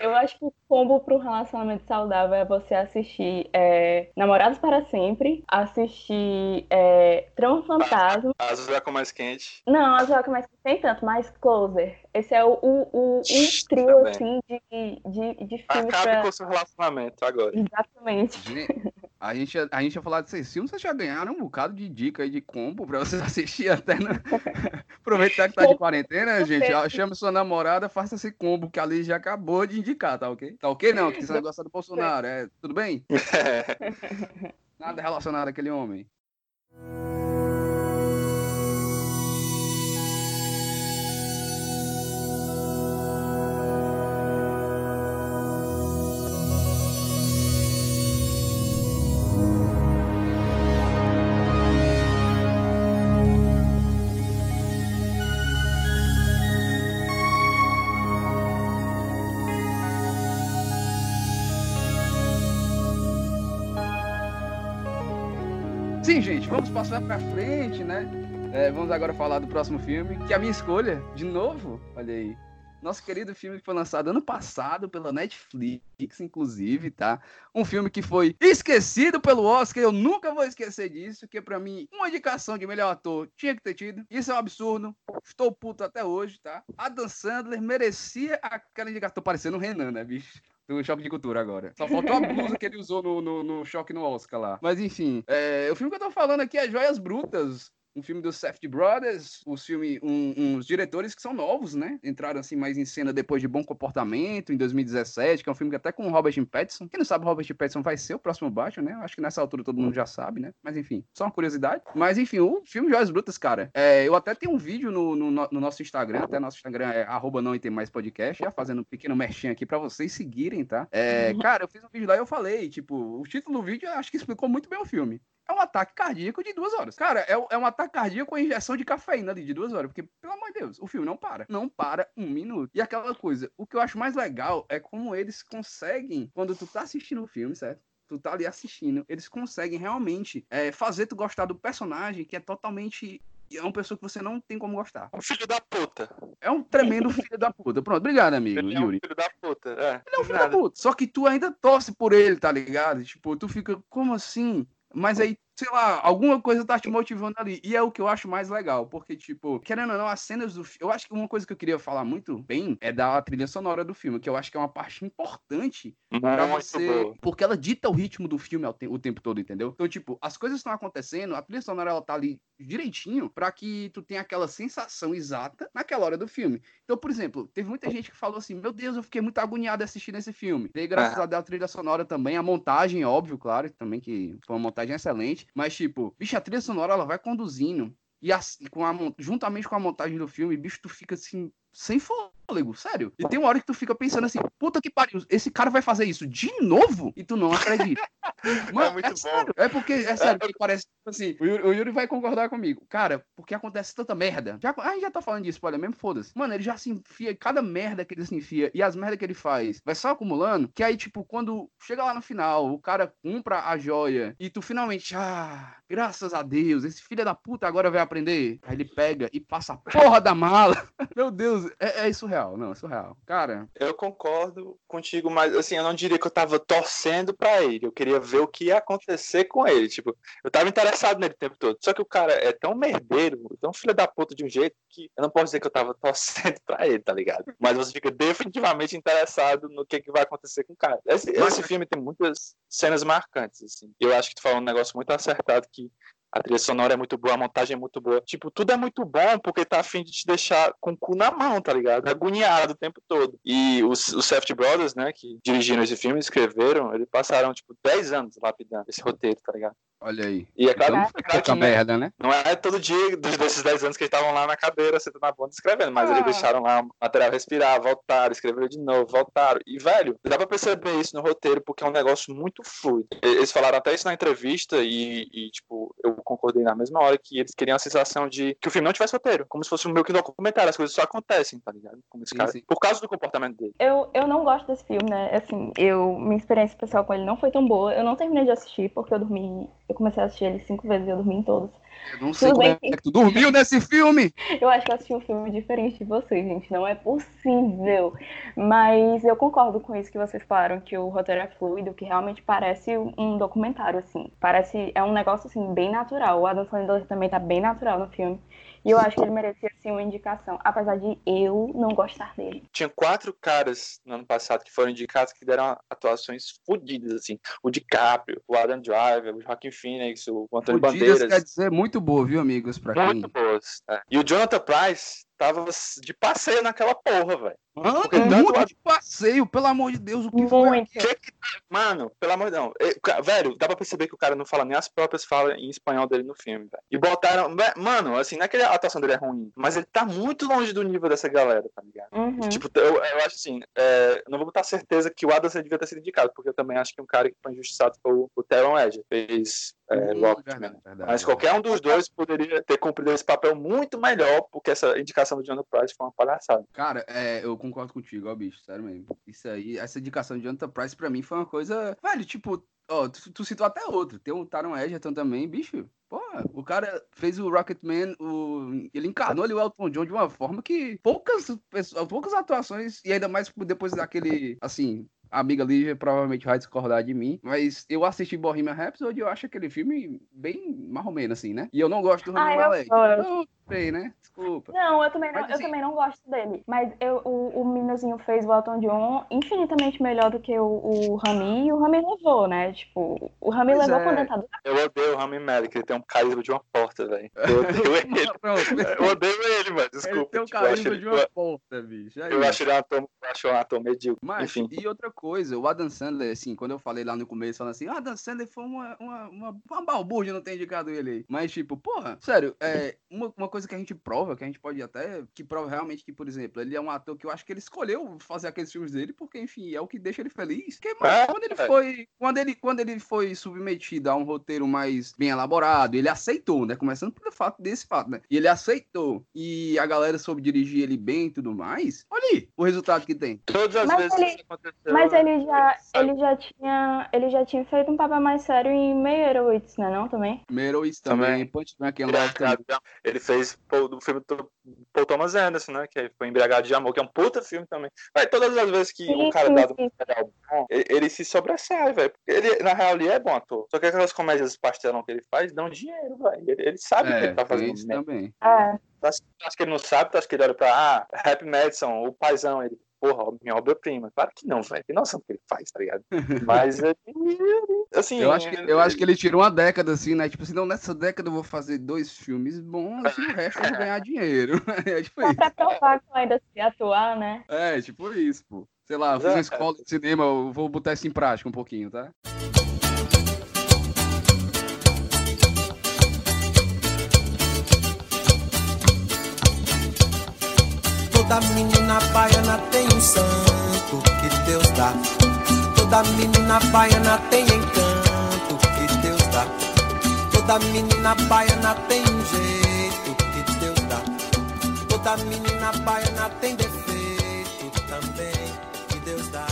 Eu acho. Eu que o combo para um relacionamento saudável é você assistir é, Namorados para Sempre, assistir é, Trama Fantasma.
Azul é com mais quente.
Não, as jogos mais que tem tanto, mais Closer. Esse é o, o, o, um trio,
Também.
assim, de, de, de filmes
Acabe
pra...
com o seu relacionamento agora.
Exatamente.
Gente, A gente, a gente ia falar desses filmes, vocês já ganharam um bocado de dica aí de combo pra vocês assistir até no... Aproveitar que tá de quarentena, gente. ó, Chame sua namorada, faça esse combo que a Liz já acabou de indicar, tá ok? Tá ok não? Que você gosta do Bolsonaro, é? Tudo bem? Nada relacionado àquele homem. Passar pra frente, né? É, vamos agora falar do próximo filme, que é a minha escolha, de novo, olha aí. Nosso querido filme que foi lançado ano passado pela Netflix, inclusive, tá? Um filme que foi esquecido pelo Oscar, eu nunca vou esquecer disso, que pra mim, uma indicação de melhor ator tinha que ter tido. Isso é um absurdo, estou puto até hoje, tá? Adam Sandler merecia aquela indicação. Parecendo o Renan, né, bicho? do Choque de Cultura agora. Só faltou a blusa que ele usou no, no, no Choque no Oscar lá. Mas enfim, é, o filme que eu tô falando aqui é Joias Brutas. Um filme dos Safety Brothers, os filme, um, uns diretores que são novos, né? Entraram assim mais em cena depois de Bom Comportamento, em 2017, que é um filme que até com o Robert Pattinson. Quem não sabe, o Robert Pattinson vai ser o próximo Batman, né? Acho que nessa altura todo mundo já sabe, né? Mas enfim, só uma curiosidade. Mas enfim, o filme Joias Brutas, cara, é, eu até tenho um vídeo no, no, no nosso Instagram, até nosso Instagram é arroba não tem mais podcast, já fazendo um pequeno merchan aqui pra vocês seguirem, tá? É, cara, eu fiz um vídeo lá e eu falei, tipo, o título do vídeo acho que explicou muito bem o filme é um ataque cardíaco de duas horas. Cara, é, é, um ataque cardíaco com injeção de cafeína ali de duas horas. Porque, pelo amor de Deus, o filme não para. Não para um minuto. E aquela coisa, o que eu acho mais legal é como eles conseguem, quando tu tá assistindo o filme, certo? Tu tá ali assistindo, eles conseguem realmente é, fazer tu gostar do personagem que é totalmente é uma pessoa que você não tem como gostar.
Um filho da puta.
É um tremendo filho da puta. Pronto, obrigado, amigo,
Ele é um
Yuri.
filho da puta. É,
Ele é um filho
nada.
da puta. Só que tu ainda torce por ele, tá ligado? Tipo, tu fica, como assim? Mas aí, sei lá, alguma coisa tá te motivando ali. E é o que eu acho mais legal. Porque, tipo, querendo ou não, as cenas do filme. Eu acho que uma coisa que eu queria falar muito bem é da trilha sonora do filme, que eu acho que é uma parte importante pra
Muito
você.
boa.
Porque ela dita o ritmo do filme te- o tempo todo, entendeu? Então, tipo, as coisas estão acontecendo, a trilha sonora ela tá ali direitinho pra que tu tenha aquela sensação exata naquela hora do filme. Então, por exemplo, teve muita gente que falou assim: Meu Deus, eu fiquei muito agoniado assistindo esse filme. E graças
Ah.
a Deus, a trilha sonora também, a montagem, óbvio, claro, também que foi uma montagem excelente. Mas, tipo, bicho, a trilha sonora ela vai conduzindo. E assim, com a, juntamente com a montagem do filme, bicho, tu fica assim, sem fôlego, sério. E tem uma hora que tu fica pensando assim, puta que pariu, esse cara vai fazer isso de novo? E tu não acredita. Mano, é muito é bom. Sério. É porque, é sério, que parece, tipo assim, o Yuri, o Yuri, vai concordar comigo. Cara, porque acontece tanta merda. Já, a gente já tá falando disso, olha, mesmo foda-se. Mano, ele já se enfia, cada merda que ele se enfia e as merdas que ele faz, vai só acumulando, que aí, tipo, quando chega lá no final, o cara compra a joia e tu finalmente, ah, graças a Deus, esse filho da puta agora vai aprender. Aí ele pega e passa a porra da mala. Meu Deus, é, é surreal, não, é surreal. Cara.
Eu concordo contigo, mas assim, eu não diria que eu tava torcendo pra ele. Eu queria ver o que ia acontecer com ele. Tipo, eu tava interessado nele o tempo todo. Só que o cara é tão merdeiro, tão filho da puta de um jeito que eu não posso dizer que eu tava torcendo pra ele, tá ligado? Mas você fica definitivamente interessado no que, que vai acontecer com o cara. Esse, esse filme tem muitas cenas marcantes, assim. Eu acho que tu falou um negócio muito acertado que a trilha sonora é muito boa, a montagem é muito boa. Tipo, tudo é muito bom porque tá afim de te deixar com o cu na mão, tá ligado? Agoniado o tempo todo. E os, os Safety Brothers, né, que dirigiram esse filme, escreveram, eles passaram, tipo, 10 anos lapidando esse roteiro, tá ligado?
Olha aí.
E é claro,
então, é claro que, merda, né?
Não é todo dia desses 10 anos que eles estavam lá na cadeira, sentando na bunda escrevendo, mas ah. eles deixaram lá o material respirar, voltaram, escreveram de novo, voltaram. E, velho, dá pra perceber isso no roteiro porque é um negócio muito fluido. Eles falaram até isso na entrevista e, e tipo, eu concordei na mesma hora que eles queriam a sensação de que o filme não tivesse roteiro, como se fosse um meio que documentário, as coisas só acontecem, tá ligado? Como esse sim, cara, sim. por causa do comportamento dele.
Eu, eu não gosto desse filme, né? Assim, eu, minha experiência pessoal com ele não foi tão boa. Eu não terminei de assistir porque eu dormi, eu comecei a assistir ele cinco vezes e eu dormi em todos.
Eu não sei Tudo como é que tu dormiu nesse filme.
Eu acho que eu assisti um filme diferente de vocês, gente. Não é possível. Mas eu concordo com isso que vocês falaram, que o roteiro é fluido, que realmente parece um documentário, assim. Parece, é um negócio, assim, bem natural. O Adam Sandler também tá bem natural no filme. E eu acho que ele merecia sim uma indicação, apesar de eu não gostar dele.
Tinha quatro caras no ano passado que foram indicados que deram atuações fodidas, assim. O DiCaprio, o Adam Driver, o Joaquin Phoenix, o Antônio Bandeiras.
quer dizer muito boa, viu, amigos? Pra
muito quem... boas. É. E o Jonathan Price tava de passeio naquela porra, velho.
Mano, Porque muito de passeio, pelo amor de Deus, o que
foi?
Que... Mano, pelo amor de Deus. Velho, dá pra perceber que o cara não fala nem as próprias falas em espanhol dele no filme, velho. E botaram. Mano, assim, não é que a atuação dele é ruim, mas ele tá muito longe do nível dessa galera, tá ligado?
Uhum.
Tipo, eu, eu acho assim, é, não vou botar certeza que o Adam devia ter sido indicado, porque eu também acho que um cara que foi injustiçado foi o, o Teron Edge. Fez é, hum, verdade, verdade, Mas qualquer um dos dois poderia ter cumprido esse papel muito melhor, porque essa indicação do Jonathan Price foi uma palhaçada.
Cara, é, eu concordo contigo, ó, bicho, sério mesmo. Isso aí, essa indicação de Jonathan Price pra mim foi uma coisa. Velho, tipo, ó, tu, tu citou até outro. Tem o Taron Egerton também, bicho. Pô, o cara fez o Rocketman, o... ele encarnou ali o Elton John de uma forma que poucas pessoas, poucas atuações, e ainda mais depois daquele, assim, a amiga Lígia provavelmente vai discordar de mim, mas eu assisti Bohemian Rhapsody e eu acho aquele filme bem marromeno, assim, né? E eu não gosto do Rami
ah,
Malek.
Eu
sei, né? Desculpa.
Não, eu também não, mas, assim, eu também não gosto dele. Mas eu, o, o meninozinho fez o Elton John infinitamente melhor do que o, o Rami, e o Rami levou, né? Tipo, o Rami pois levou é. quando ele tá
Eu odeio o Rami Malek, ele tem um carisma de uma porta, velho. Eu odeio ele. eu odeio ele, mano, desculpa. Ele
tem um tipo, carisma de uma porta, bicho.
É eu acho ele um ator, acho um ator medíocre.
Mas, Enfim. e outra coisa, o Adam Sandler, assim, quando eu falei lá no começo, falando assim, o Adam Sandler foi uma, uma, uma, uma balbúrdia não ter indicado ele aí. Mas, tipo, porra, sério, é, uma, uma coisa que a gente prova, que a gente pode até, que prova realmente que, por exemplo, ele é um ator que eu acho que ele escolheu fazer aqueles filmes dele, porque, enfim, é o que deixa ele feliz. Porque, mano, é, quando ele é. foi, quando ele, quando ele foi submetido a um roteiro mais bem elaborado, ele aceitou, né? Começando pelo fato desse fato, né? E ele aceitou. E a galera soube dirigir ele bem e tudo mais. Olha aí o resultado que tem.
Todas as mas vezes ele, aconteceu.
Mas ele já, ele já tinha, ele já tinha feito um papel mais sério em Meyerowitz, né, não também?
Meyerowitz também, Punch Drunk Love também.
Ele fez pô, do filme do Paul Thomas Anderson, né, que foi Embriagado de Amor, que é um puta filme também. Mas todas as vezes que o cara dá do bom, ele, ele, se sobressai, velho. Ele, na real, ele é bom ator. Só que aquelas comédias pastelão que ele faz dão dinheiro, velho. Ele, ele, sabe é, o que ele tá fazendo. Isso
também.
É.
Acho, acho que ele não sabe, acho que ele olha pra, ah, Happy Madison, o paizão, ele, porra, minha obra-prima. Claro que não, velho. Tem noção do que ele faz, tá ligado? Mas, assim...
Eu acho, que, eu acho que ele tirou uma década, assim, né? Tipo assim, não, nessa década eu vou fazer dois filmes bons e o resto eu vou ganhar dinheiro. é tipo
Só isso. pra provar que ainda sei atuar, né?
É, tipo isso, pô. Sei lá, fiz uma escola de cinema, eu vou botar isso em prática um pouquinho, tá?
Toda menina baiana tem um santo que Deus dá. Toda menina baiana tem encanto Toda menina baiana tem um jeito que Deus dá. Toda menina baiana tem defeito também que Deus dá.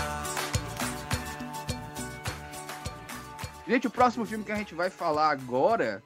Gente, o próximo filme que a gente vai falar agora,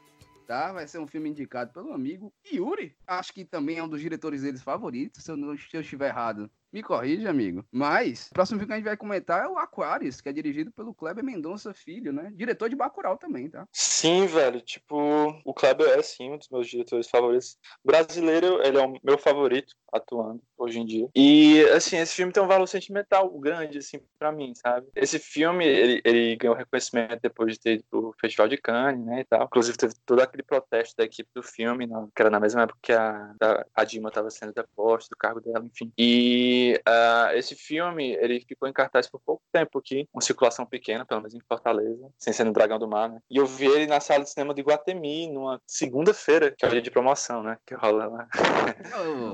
tá? Vai ser um filme indicado pelo amigo Yuri. Acho que também é um dos diretores deles favoritos, se eu, não, se eu estiver errado. Me corrige, amigo. Mas, o próximo filme que a gente vai comentar é o Aquarius, que é dirigido pelo Kleber Mendonça Filho, né? Diretor de Bacurau também, tá?
Sim, velho. Tipo, o Kleber é, sim, um dos meus diretores favoritos. Brasileiro, ele é o meu favorito atuando hoje em dia. E, assim, esse filme tem um valor sentimental grande, assim, pra mim, sabe? Esse filme, ele, ele ganhou reconhecimento depois de ter ido pro Festival de Cannes, né, e tal. Inclusive, teve todo aquele protesto da equipe do filme, que era na mesma época que a, a Dilma tava sendo deposta do cargo dela, enfim. E uh, esse filme, ele ficou em cartaz por pouco tempo aqui, uma circulação pequena, pelo menos em Fortaleza, sem ser no Dragão do Mar, né? E eu vi ele na sala de cinema de Guatemi, numa segunda-feira, que é o dia de promoção, né? Que rola lá.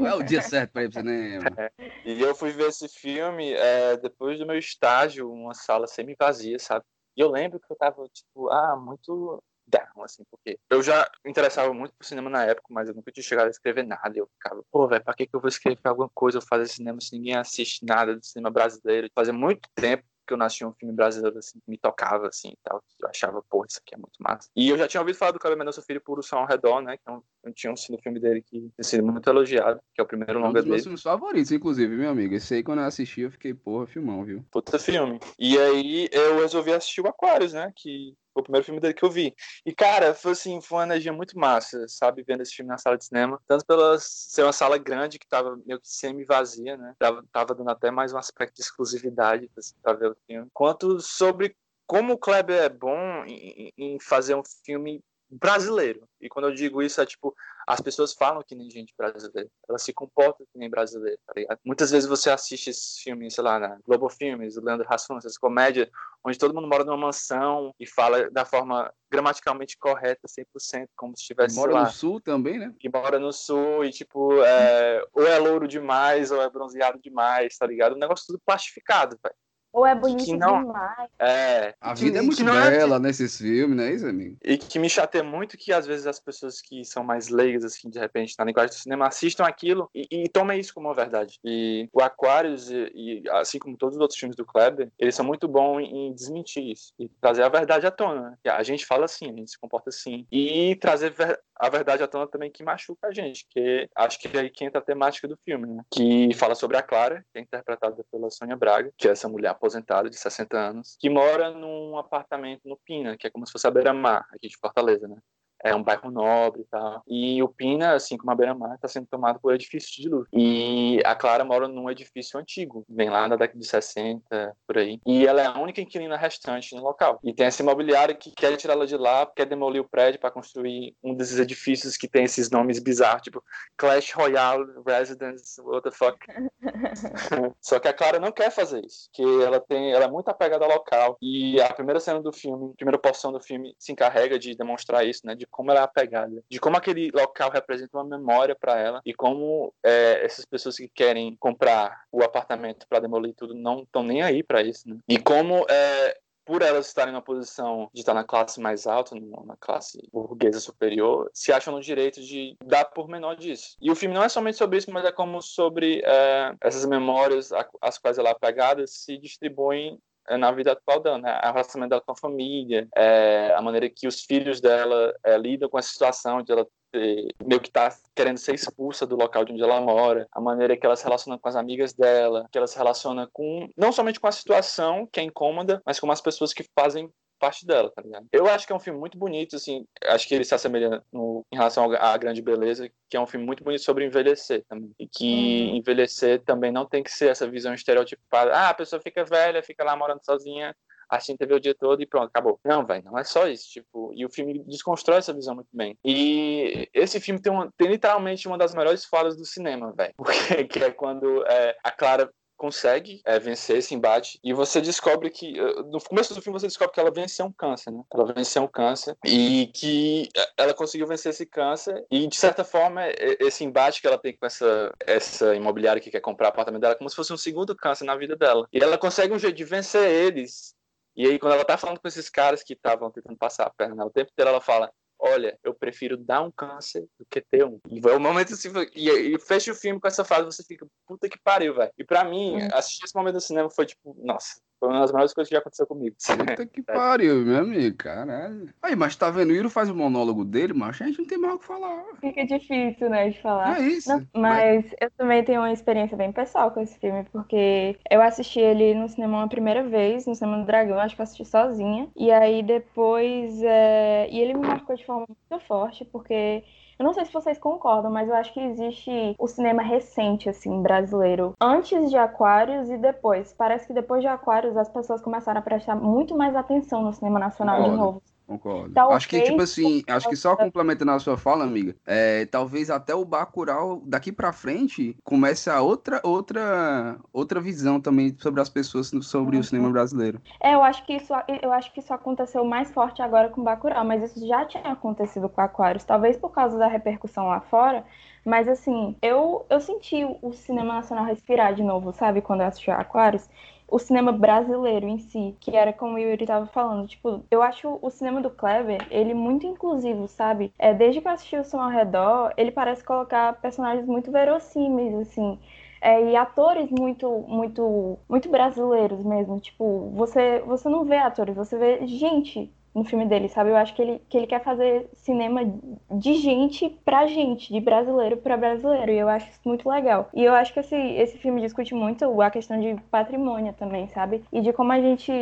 É, é o dia certo para ir pro cinema.
É. E eu fui ver esse filme é, depois do meu estágio, uma sala semi-vazia, sabe? E eu lembro que eu tava, tipo, ah, muito down, assim, porque eu já me interessava muito por cinema na época, mas eu nunca tinha chegado a escrever nada. Eu ficava, pô, velho, pra que, que eu vou escrever alguma coisa ou fazer cinema se ninguém assiste nada do cinema brasileiro? Fazia muito tempo que eu nasci um filme brasileiro assim, que me tocava assim e tal. Eu achava, pô, isso aqui é muito massa. E eu já tinha ouvido falar do Cabelo Mendonça Filho por O Som ao Redor, né? Que é um, eu tinha um filme dele que tem sido muito elogiado, que é o primeiro longa dele. Um dos meus
filmes favoritos, inclusive, meu amigo. Esse aí, quando eu assisti, eu fiquei, porra, filmão, viu?
Puta filme. E aí eu resolvi assistir o Aquarius, né? Que foi o primeiro filme dele que eu vi. E, cara, foi assim, foi uma energia muito massa, sabe? Vendo esse filme na sala de cinema. Tanto pela ser uma sala grande, que tava meio que semi-vazia, né? Tava, tava dando até mais um aspecto de exclusividade assim, pra ver o filme. Quanto sobre como o Kleber é bom em, em fazer um filme brasileiro. E quando eu digo isso, é tipo, as pessoas falam que nem gente brasileira. Elas se comportam que nem brasileira, tá ligado? Muitas vezes você assiste esses filmes, sei lá, na Globo Filmes, o Leandro Hassum, essas comédias, onde todo mundo mora numa mansão e fala da forma gramaticalmente correta, 100%, como se estivesse
Mora
lá.
no sul também, né?
Que mora no sul e, tipo, é, ou é louro demais, ou é bronzeado demais, tá ligado? O negócio tudo plastificado, velho.
Ou é bonito
Que não-
demais.
É.
A
que-
vida é
que
muito
não é-
bela nesses filmes, não é isso, amigo?
E que me chateia muito que às vezes as pessoas que são mais leigas, assim, de repente, na linguagem do cinema, assistam aquilo e, e tomem isso como uma verdade. E o Aquarius, e, e assim como todos os outros filmes do Kleber, eles são muito bons em, em desmentir isso e trazer a verdade à tona. Né? A gente fala assim, a gente se comporta assim. E trazer ver- a verdade à tona também que machuca a gente, que acho que é aí que entra a temática do filme, né? Que fala sobre a Clara, que é interpretada pela Sônia Braga, que é essa mulher aposentada de 60 anos, que mora num apartamento no Pina, que é como se fosse a beira-mar aqui de Fortaleza, né? É um bairro nobre e tal. E o Pina, assim como a Beira-Mar, está sendo tomado por edifícios de luxo. E a Clara mora num edifício antigo, vem lá na década de 60, por aí. E ela é a única inquilina restante no local. E tem essa imobiliária que quer tirar ela de lá, quer demolir o prédio para construir um desses edifícios que tem esses nomes bizarros, tipo Clash Royale Residence, what the fuck. Só que a Clara não quer fazer isso, que ela tem, ela é muito apegada ao local e a primeira cena do filme, a primeira porção do filme se encarrega de demonstrar isso, né, de como ela é apegada, de como aquele local representa uma memória para ela e como é, essas pessoas que querem comprar o apartamento para demolir tudo não estão nem aí para isso, né? E como é, por elas estarem na posição de estar na classe mais alta, na classe burguesa superior, se acham no direito de dar por menor disso. E o filme não é somente sobre isso, mas é como sobre é, essas memórias às quais ela é apegada se distribuem na vida atual dela, né? O relacionamento dela com a família, é, a maneira que os filhos dela é, lidam com a situação de ela ter- meio que tá querendo ser expulsa do local de onde ela mora, a maneira que ela se relaciona com as amigas dela, que ela se relaciona com não somente com a situação que é incômoda, mas com as pessoas que fazem parte dela, tá ligado? Eu acho que é um filme muito bonito, assim, acho que ele se assemelha no, em relação à Grande Beleza, que é um filme muito bonito sobre envelhecer também. E que envelhecer também não tem que ser essa visão estereotipada, ah, a pessoa fica velha, fica lá morando sozinha, assistindo TV o dia todo e pronto, acabou. Não, velho, não é só isso, tipo, e o filme desconstrói essa visão muito bem. E esse filme tem, uma, tem literalmente uma das melhores falas do cinema, velho, que é quando é, a Clara consegue é, vencer esse embate. E você descobre que eh, no começo do filme você descobre que ela venceu um câncer, né? Ela venceu um câncer e que eh, ela conseguiu vencer esse câncer e de certa forma esse embate que ela tem com essa essa imobiliária que quer comprar apartamento dela é como se fosse um segundo câncer na vida dela. E ela consegue um jeito de vencer eles. E aí quando ela tá falando com esses caras que estavam tentando passar a perna o tempo inteiro ela fala olha, eu prefiro dar um câncer do que ter um. E vai o momento assim, e, e fecha o filme com essa frase, você fica, puta que pariu, velho. E pra mim, hum. assistir esse momento no cinema foi tipo, nossa, foi uma das melhores coisas que já aconteceu comigo.
Puta que pariu, meu amigo, caralho. Aí, mas tá vendo, o Iro faz o monólogo dele, mas a gente não tem mais o que falar.
Fica difícil, né, de falar.
É isso. Não,
mas, mas eu também tenho uma experiência bem pessoal com esse filme, porque eu assisti ele no cinema uma primeira vez, no Cinema do Dragão, acho que eu assisti sozinha. E aí depois. É... E ele me marcou de forma muito forte, porque eu não sei se vocês concordam, mas eu acho que existe o cinema recente, assim, brasileiro, antes de Aquários e depois. Parece que depois de Aquários as pessoas começaram a prestar muito mais atenção no cinema nacional de novo.
Concordo. Talvez, acho que, tipo assim, acho que só complementando a sua fala, amiga, é, talvez até o Bacurau, daqui pra frente, comece a outra, outra, outra visão também sobre as pessoas, sobre uhum. o cinema brasileiro.
É, eu acho que isso, eu acho que isso aconteceu mais forte agora com o Bacurau, mas isso já tinha acontecido com Aquários, talvez por causa da repercussão lá fora, mas assim, eu, eu senti o cinema nacional respirar de novo, sabe, quando eu assisti Aquários, o cinema brasileiro em si, que era como o Yuri tava falando, tipo, eu acho o cinema do Kleber, ele muito inclusivo, sabe? É, desde que eu assisti o Som ao Redor, ele parece colocar personagens muito verossímeis, assim, é, e atores muito, muito, muito brasileiros mesmo. Tipo, você, você não vê atores, você vê gente no filme dele, sabe? Eu acho que ele, que ele quer fazer cinema de gente pra gente, de brasileiro pra brasileiro, e eu acho isso muito legal. E eu acho que esse, esse filme discute muito a questão de patrimônio também, sabe? E de como a gente,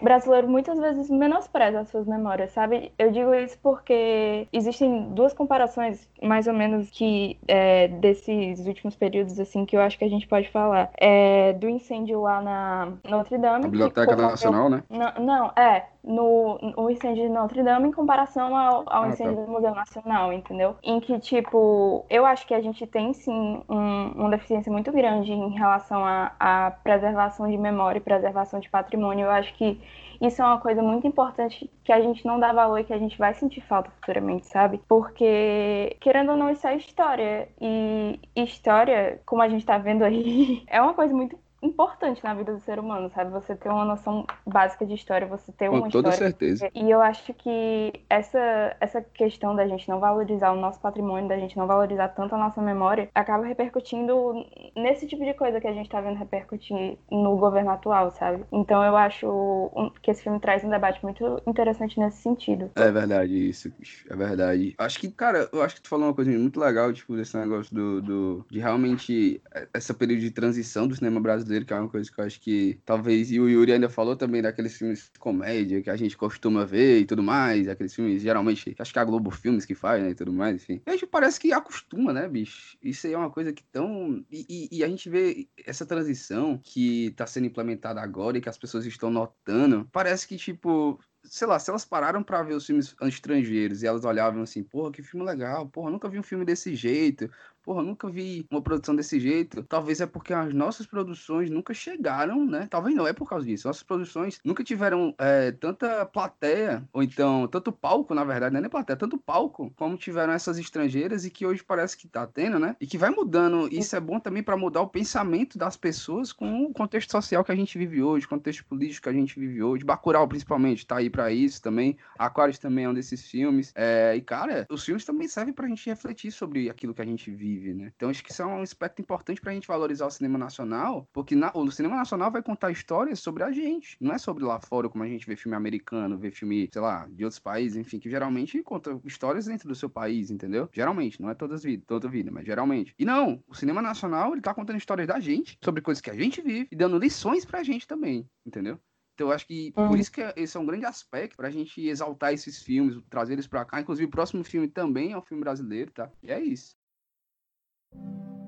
brasileiro, muitas vezes menospreza as suas memórias, sabe? Eu digo isso porque existem duas comparações, mais ou menos, que é, desses últimos períodos, assim, que eu acho que a gente pode falar. É, do incêndio lá na Notre Dame. A
Biblioteca Nacional, né?
Não, não, é, no, no incêndio de Notre Dame em comparação ao, ao ah, incêndio tá. do Museu Nacional, entendeu? Em que, tipo, eu acho que a gente tem sim um, uma deficiência muito grande em relação à preservação de memória e preservação de patrimônio. Eu acho que isso é uma coisa muito importante que a gente não dá valor e que a gente vai sentir falta futuramente, sabe? Porque, querendo ou não, isso é história. E história, como a gente tá vendo aí, é uma coisa muito importante na vida do ser humano, sabe? Você ter uma noção básica de história, você ter uma
Com
toda
história. certeza.
E eu acho que essa, essa questão da gente não valorizar o nosso patrimônio, da gente não valorizar tanto a nossa memória, acaba repercutindo nesse tipo de coisa que a gente tá vendo repercutir no governo atual, sabe? Então eu acho que esse filme traz um debate muito interessante nesse sentido.
É verdade isso, é verdade. Acho que, cara, eu acho que tu falou uma coisa muito legal, tipo, desse negócio do, do de realmente essa período de transição do cinema brasileiro brasileiro, que é uma coisa que eu acho que talvez, e o Yuri ainda falou também daqueles filmes de comédia que a gente costuma ver e tudo mais, aqueles filmes geralmente, acho que é a Globo Filmes que faz, né, e tudo mais, enfim. E a gente parece que acostuma, né, bicho? Isso aí é uma coisa que tão... E, e, e a gente vê essa transição que tá sendo implementada agora e que as pessoas estão notando, parece que, tipo, sei lá, se elas pararam para ver os filmes estrangeiros e elas olhavam assim, porra, que filme legal, porra, nunca vi um filme desse jeito, porra, nunca vi uma produção desse jeito. Talvez é porque as nossas produções nunca chegaram, né? Talvez não, é por causa disso. Nossas produções nunca tiveram é, tanta plateia, ou então tanto palco, na verdade, não é nem plateia, tanto palco, como tiveram essas estrangeiras e que hoje parece que tá tendo, né? E que vai mudando. Isso é bom também para mudar o pensamento das pessoas com o contexto social que a gente vive hoje, contexto político que a gente vive hoje. Bacurau, principalmente, tá aí para isso também. Aquarius também é um desses filmes. É, e, cara, os filmes também servem pra gente refletir sobre aquilo que a gente vive vive, né? Então acho que isso é um aspecto importante para a gente valorizar o cinema nacional, porque na, o cinema nacional vai contar histórias sobre a gente, não é sobre lá fora, como a gente vê filme americano, vê filme, sei lá, de outros países, enfim, que geralmente conta histórias dentro do seu país, entendeu? Geralmente, não é todas vida, toda vida, mas geralmente. E não, o cinema nacional, ele tá contando histórias da gente, sobre coisas que a gente vive e dando lições pra gente também, entendeu? Então, eu acho que uhum. por isso que esse é um grande aspecto pra gente exaltar esses filmes, trazer eles pra cá. Inclusive, o próximo filme também é um filme brasileiro, tá? E é isso. Thank you.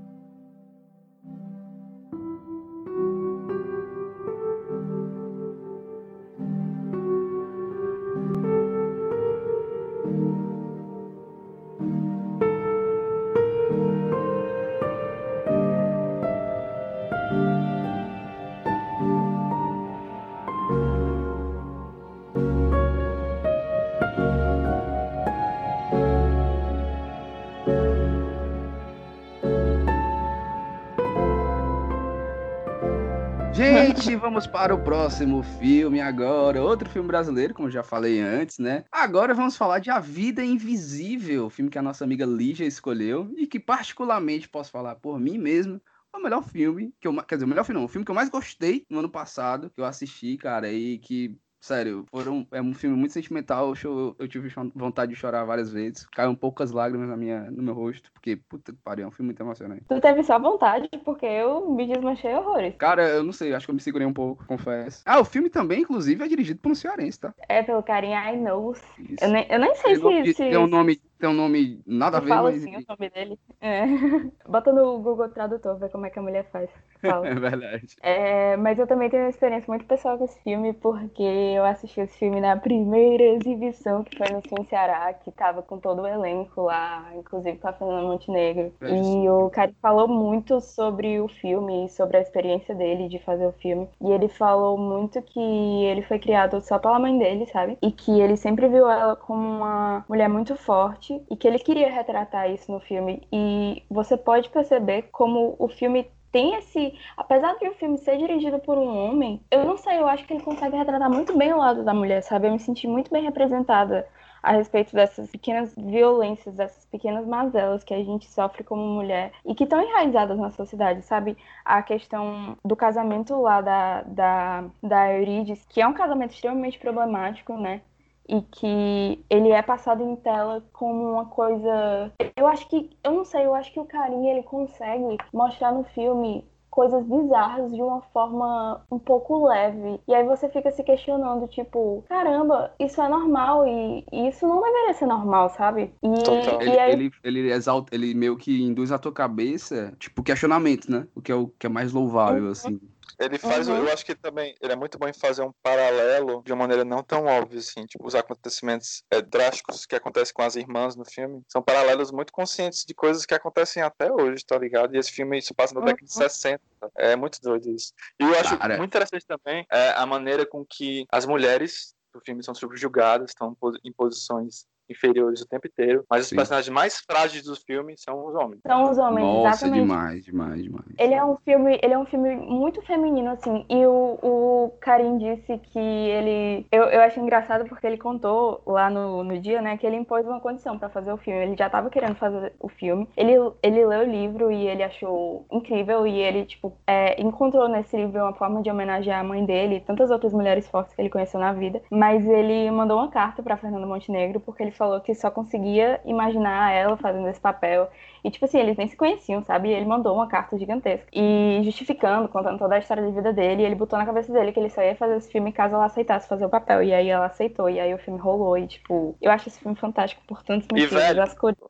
Gente, vamos para o próximo filme agora. Outro filme brasileiro, como já falei antes, né? Agora vamos falar de A Vida Invisível, filme que a nossa amiga Lígia escolheu e que particularmente posso falar por mim mesmo, o melhor filme que eu, quer dizer, o melhor filme não, o filme que eu mais gostei no ano passado, que eu assisti, cara, e que Sério, foram, é um filme muito sentimental. Eu, eu tive vontade de chorar várias vezes. Caiu poucas lágrimas na minha, no meu rosto, porque, puta que pariu, é um filme muito emocionante.
Tu teve só vontade, porque eu me desmanchei horrores.
Cara, eu não sei, acho que eu me segurei um pouco, confesso. Ah, o filme também, inclusive, é dirigido por um cearense, tá?
É, pelo carinha I Know. Eu nem, eu nem sei se, se.
Tem um nome tem um nome nada a ver,
fala mas... assim o nome dele. É. Bota no Google Tradutor, ver como é que a mulher faz.
Fala. é verdade.
É, mas eu também tenho uma experiência muito pessoal com esse filme, porque eu assisti esse filme na primeira exibição, que foi no Cine Ceará, que tava com todo o elenco lá, inclusive com a Fernanda Montenegro. É e o cara falou muito sobre o filme, sobre a experiência dele de fazer o filme. E ele falou muito que ele foi criado só pela mãe dele, sabe? E que ele sempre viu ela como uma mulher muito forte e que ele queria retratar isso no filme. E você pode perceber como o filme tem esse. Apesar de o filme ser dirigido por um homem, eu não sei, eu acho que ele consegue retratar muito bem o lado da mulher, sabe? Eu me senti muito bem representada a respeito dessas pequenas violências, dessas pequenas mazelas que a gente sofre como mulher e que estão enraizadas na sociedade, sabe? A questão do casamento lá da, da, da Euridice, que é um casamento extremamente problemático, né? E que ele é passado em tela como uma coisa. Eu acho que, eu não sei, eu acho que o Karim ele consegue mostrar no filme coisas bizarras de uma forma um pouco leve. E aí você fica se questionando, tipo, caramba, isso é normal e, e isso não deveria ser normal, sabe?
E, Total. e aí... ele, ele, exalta, ele meio que induz a tua cabeça, tipo, questionamento, né? O que é o que é mais louvável, uhum. assim.
Ele faz, uhum. eu acho que também, ele é muito bom em fazer um paralelo de uma maneira não tão óbvia, assim, tipo, os acontecimentos é, drásticos que acontecem com as irmãs no filme, são paralelos muito conscientes de coisas que acontecem até hoje, tá ligado? E esse filme se passa na década de 60, uhum. é muito doido isso. E eu acho Cara. muito interessante também é, a maneira com que as mulheres do filme são subjugadas, estão em posições inferiores o tempo inteiro, mas Sim. os personagens mais frágeis do filme são os homens.
São os homens,
Nossa,
exatamente.
demais, demais, demais.
Ele é um filme, ele é um filme muito feminino assim, e o, o Karim disse que ele eu, eu achei engraçado porque ele contou lá no, no dia, né, que ele impôs uma condição para fazer o filme. Ele já estava querendo fazer o filme. Ele ele leu o livro e ele achou incrível e ele tipo é, encontrou nesse livro uma forma de homenagear a mãe dele e tantas outras mulheres fortes que ele conheceu na vida, mas ele mandou uma carta para Fernanda Montenegro porque ele falou que só conseguia imaginar ela fazendo esse papel. E, tipo assim, eles nem se conheciam, sabe? E ele mandou uma carta gigantesca. E justificando, contando toda a história de vida dele. E ele botou na cabeça dele que ele só ia fazer esse filme caso ela aceitasse fazer o papel. E aí ela aceitou. E aí o filme rolou. E, tipo, eu acho esse filme fantástico por tantos motivos.
E, velho,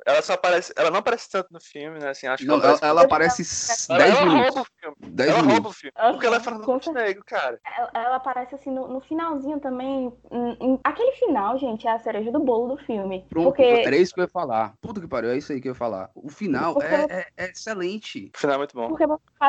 ela só aparece. Ela não aparece tanto no filme, né? Assim, acho que
não, ela, ela, aparece 10
ela,
minutos.
Rouba o filme. 10 ela minutos. rouba o filme. Porque ela é Fernanda Montenegro, cara.
Ela, ela, aparece assim no, no finalzinho também. Em, em, aquele final, gente, é a cereja do bolo do filme.
Pronto, porque... era isso que eu ia falar. Puta que pariu, é isso aí que eu ia falar. O final é, é, é, excelente.
O final é muito bom.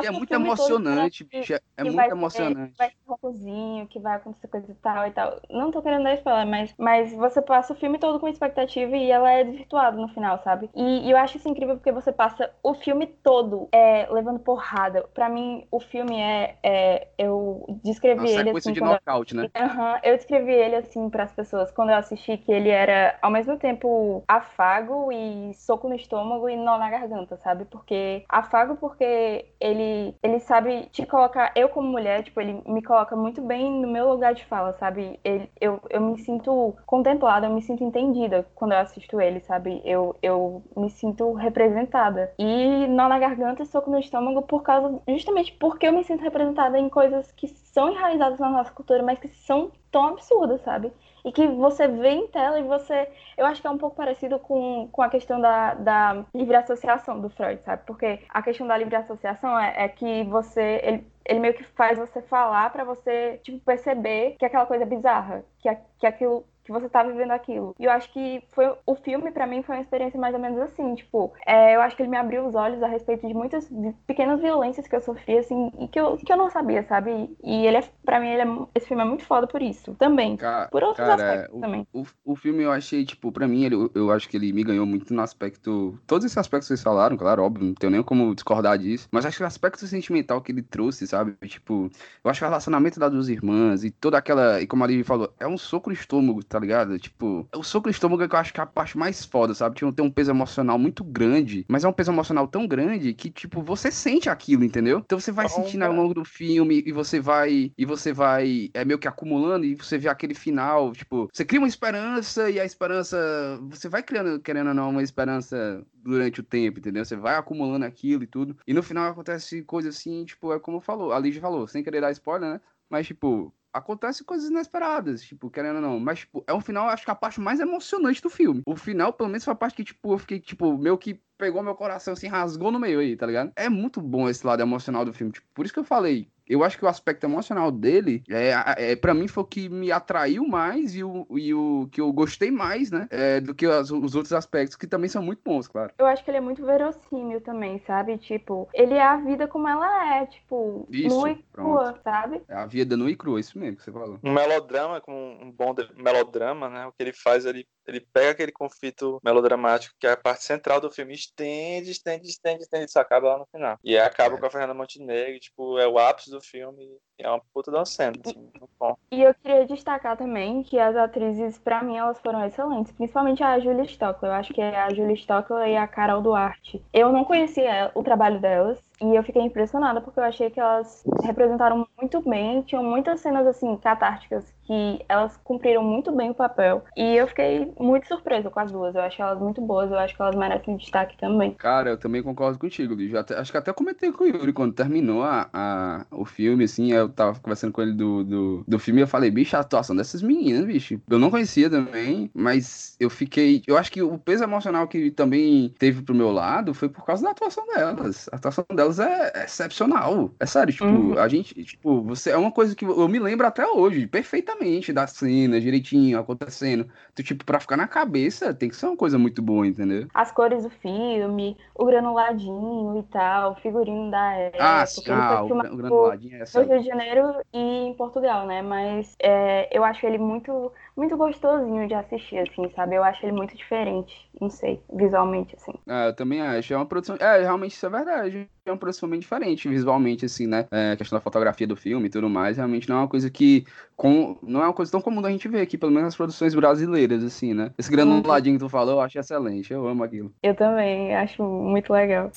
e é muito emocionante, bicho. É, é muito emocionante.
vai ter um que vai acontecer coisa e tal e tal. Não tô querendo dar spoiler, mas, mas você passa o filme todo com expectativa e ela é desvirtuada no final, sabe? E, e eu acho isso incrível porque você passa o filme todo é, levando porrada. Pra mim, o filme é. é eu descrevi Uma ele assim.
de knockout,
eu, né? Uhum, eu descrevi ele assim para as pessoas quando eu assisti que ele era ao mesmo tempo afago e soco no estômago e nó na garganta, sabe? Porque afago porque ele ele sabe te colocar eu como mulher, tipo, ele me coloca muito bem no meu lugar de fala, sabe? Ele, eu, eu me sinto contemplada, eu me sinto entendida quando eu assisto ele, sabe? Eu, eu me sinto representada. E nó na garganta e soco no estômago por causa justamente porque eu me sinto representada em coisas que são enraizadas na nossa cultura, mas que são tão absurdas, sabe? E que você vê em tela e você. Eu acho que é um pouco parecido com, com a questão da, da livre associação do Freud, sabe? Porque a questão da livre associação é, é que você. Ele, ele meio que faz você falar para você, tipo, perceber que aquela coisa é bizarra, que, que aquilo que você tá vivendo aquilo. E eu acho que foi o filme, para mim, foi uma experiência mais ou menos assim, tipo, é, eu acho que ele me abriu os olhos a respeito de muitas pequenas violências que eu sofri, assim, e que eu, que eu não sabia, sabe? E ele é, pra mim, ele é, esse filme é muito foda por isso. Também.
Ca-
por outros
cara,
aspectos
o,
também.
O, o filme eu achei, tipo, pra mim, ele, eu- eu acho que ele me ganhou muito no aspecto. Todos esses aspectos que vocês falaram, claro, óbvio, não tenho nem como discordar disso. Mas acho que o aspecto sentimental que ele trouxe, sabe? Tipo, eu acho que o relacionamento das duas irmãs e toda aquela. E como a Lívia falou, é um soco no estômago, tá ligado? Tipo, é o soco no estômago que eu acho que é a parte mais foda, sabe? Tipo, tem um peso emocional muito grande, mas é um peso emocional tão grande que, tipo, você sente aquilo, entendeu? Então você vai
Então,
sentindo ao longo do filme e você vai. E você vai. É meio que acumulando e você vê aquele final, tipo, você cria uma esperança e a esperança. Você vai criando, querendo ou não, uma esperança durante o tempo, entendeu? Você vai acumulando aquilo e tudo. E no final acontece coisa assim, tipo, é como falou, a Lígia falou, sem querer dar spoiler, né? Mas, tipo, acontece coisas inesperadas, tipo, querendo ou não. Mas, tipo, é um final, acho que a parte mais emocionante do filme. O final, pelo menos, foi a parte que, tipo, eu fiquei, tipo, meio que pegou meu coração, assim, rasgou no meio aí, tá ligado? É muito bom esse lado emocional do filme. Tipo, por isso que eu falei. Eu acho que o aspecto emocional dele, é, é, para mim, foi o que me atraiu mais e o, e o que eu gostei mais, né? É, do que as- os outros aspectos, que também são muito bons, claro.
Eu acho que ele é muito verossímil também, sabe? Tipo, ele é a vida como ela é, tipo,
Isso,
nua e
pronto.
crua, sabe?
É a vida nua e crua, isso mesmo que você falou.
Um melodrama, com um bom de- melodrama, né? O que ele faz, ele, ele pega aquele conflito melodramático, que é a parte central do filme, estende, estende, estende, estende, isso acaba lá no final. E aí acaba
É.
com a Fernanda Montenegro, tipo, é o ápice do filme, é uma puta cena, assim, muito bom.
E eu queria destacar também que as atrizes, pra mim, elas foram excelentes. Principalmente a Julia Stockley. Eu acho que é a Julia Stockley e a Carol Duarte. Eu não conhecia o trabalho delas. E eu fiquei impressionada porque eu achei que elas representaram muito bem. Tinham muitas cenas, assim, catárticas que elas cumpriram muito bem o papel. E eu fiquei muito surpresa com as duas. Eu acho elas muito boas. Eu acho que elas merecem destaque também.
Cara, eu também concordo contigo, Lígia. Até- acho que até comentei com o Yuri quando terminou a, a- o filme, assim, eu tava conversando com ele do, do, do filme e eu falei, bicho, a atuação dessas meninas, bicho. Eu não conhecia também, mas eu fiquei. Eu acho que o peso emocional que também teve pro meu lado foi por causa da atuação delas. A atuação delas é excepcional. É sério, tipo,
Uhum.
a gente, tipo, você é uma coisa que eu me lembro até hoje, perfeitamente, da cena, direitinho, acontecendo. Então, tipo, pra ficar na cabeça, tem que ser uma coisa muito boa, entendeu?
As cores do filme, o granuladinho e tal, o figurino da época.
Ah, sim, ah, o, o granuladinho é essa.
Rio de Janeiro e em Portugal, né? Mas é, eu acho ele muito, muito gostosinho de assistir, assim, sabe? Eu acho ele muito diferente, não sei, visualmente, assim.
Ah, eu também acho. É uma produção. É, realmente isso é verdade. É uma produção bem diferente visualmente, assim, né? É, a questão da fotografia do filme e tudo mais. Realmente não é uma coisa que. Com... Não é uma coisa tão comum da gente ver aqui, pelo menos nas produções brasileiras, assim, né? Esse granuladinho que tu falou, eu acho excelente. Eu amo aquilo.
Eu também acho muito legal.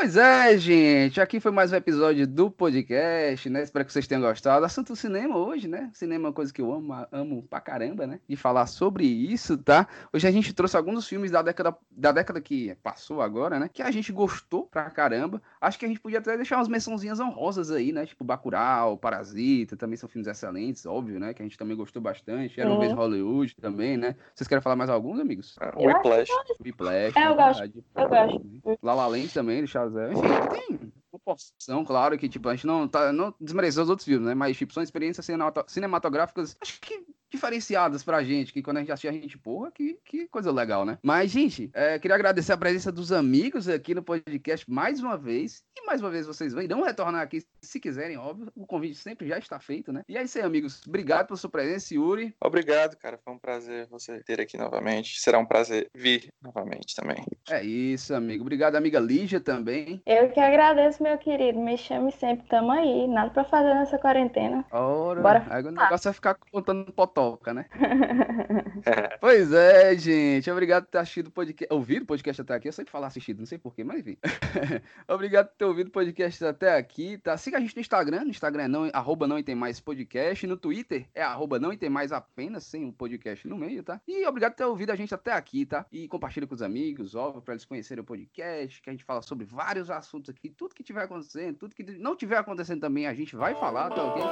Pois é, gente. Aqui foi mais um episódio do podcast, né? Espero que vocês tenham gostado. Assunto cinema hoje, né? Cinema é uma coisa que eu amo, amo pra caramba, né? De falar sobre isso, tá? Hoje a gente trouxe alguns filmes da década, da década que passou agora, né? Que a gente gostou pra caramba. Acho que a gente podia até deixar umas mençãozinhas honrosas aí, né? Tipo Bacurau, Parasita, também são filmes excelentes, óbvio, né? Que a gente também gostou bastante. Era um
é.
vez Hollywood também, né? Vocês querem falar mais alguns, amigos?
Whiplash.
É Whiplash.
É, eu gosto. Eu gosto.
Né? La Land também, deixar é, enfim, tem uma porção, claro, que, tipo, a gente não, tá, não desmereceu os outros filmes, né? Mas, tipo, são experiências cinematográficas, acho que diferenciadas pra gente, que quando a gente assiste a gente, porra, que, que coisa legal, né? Mas, gente, é, queria agradecer a presença dos amigos aqui no podcast mais uma vez. E mais uma vez vocês irão retornar aqui se quiserem, óbvio. O convite sempre já está feito, né? E é isso aí, amigos. Obrigado pela sua presença, Yuri.
Obrigado, cara. Foi um prazer você ter aqui novamente. Será um prazer vir novamente também.
É isso, amigo. Obrigado, amiga Lígia também.
Eu que agradeço, meu querido. Me chame sempre, tamo aí. Nada pra fazer nessa quarentena.
Ora,
Bora
aí o negócio é ficar contando potoca, né? Pois é, gente. Obrigado por ter assistido o podcast. Ouvido o podcast até aqui. Eu sempre falo assistido, não sei porquê, mas enfim. Obrigado por ter ouvido o podcast até aqui, tá? Siga a gente no Instagram. No Instagram é não, arroba não tem mais podcast. No Twitter é arroba não tem mais apenas, sem o podcast no meio, tá? E obrigado por ter ouvido a gente até aqui, tá? E compartilha com os amigos, óbvio, pra eles conhecerem o podcast, que a gente fala sobre vários assuntos aqui. Tudo que tiver acontecendo, tudo que não tiver acontecendo também, a gente vai falar, tá ok?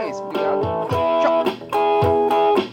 É isso, obrigado. Tchau! Thank you.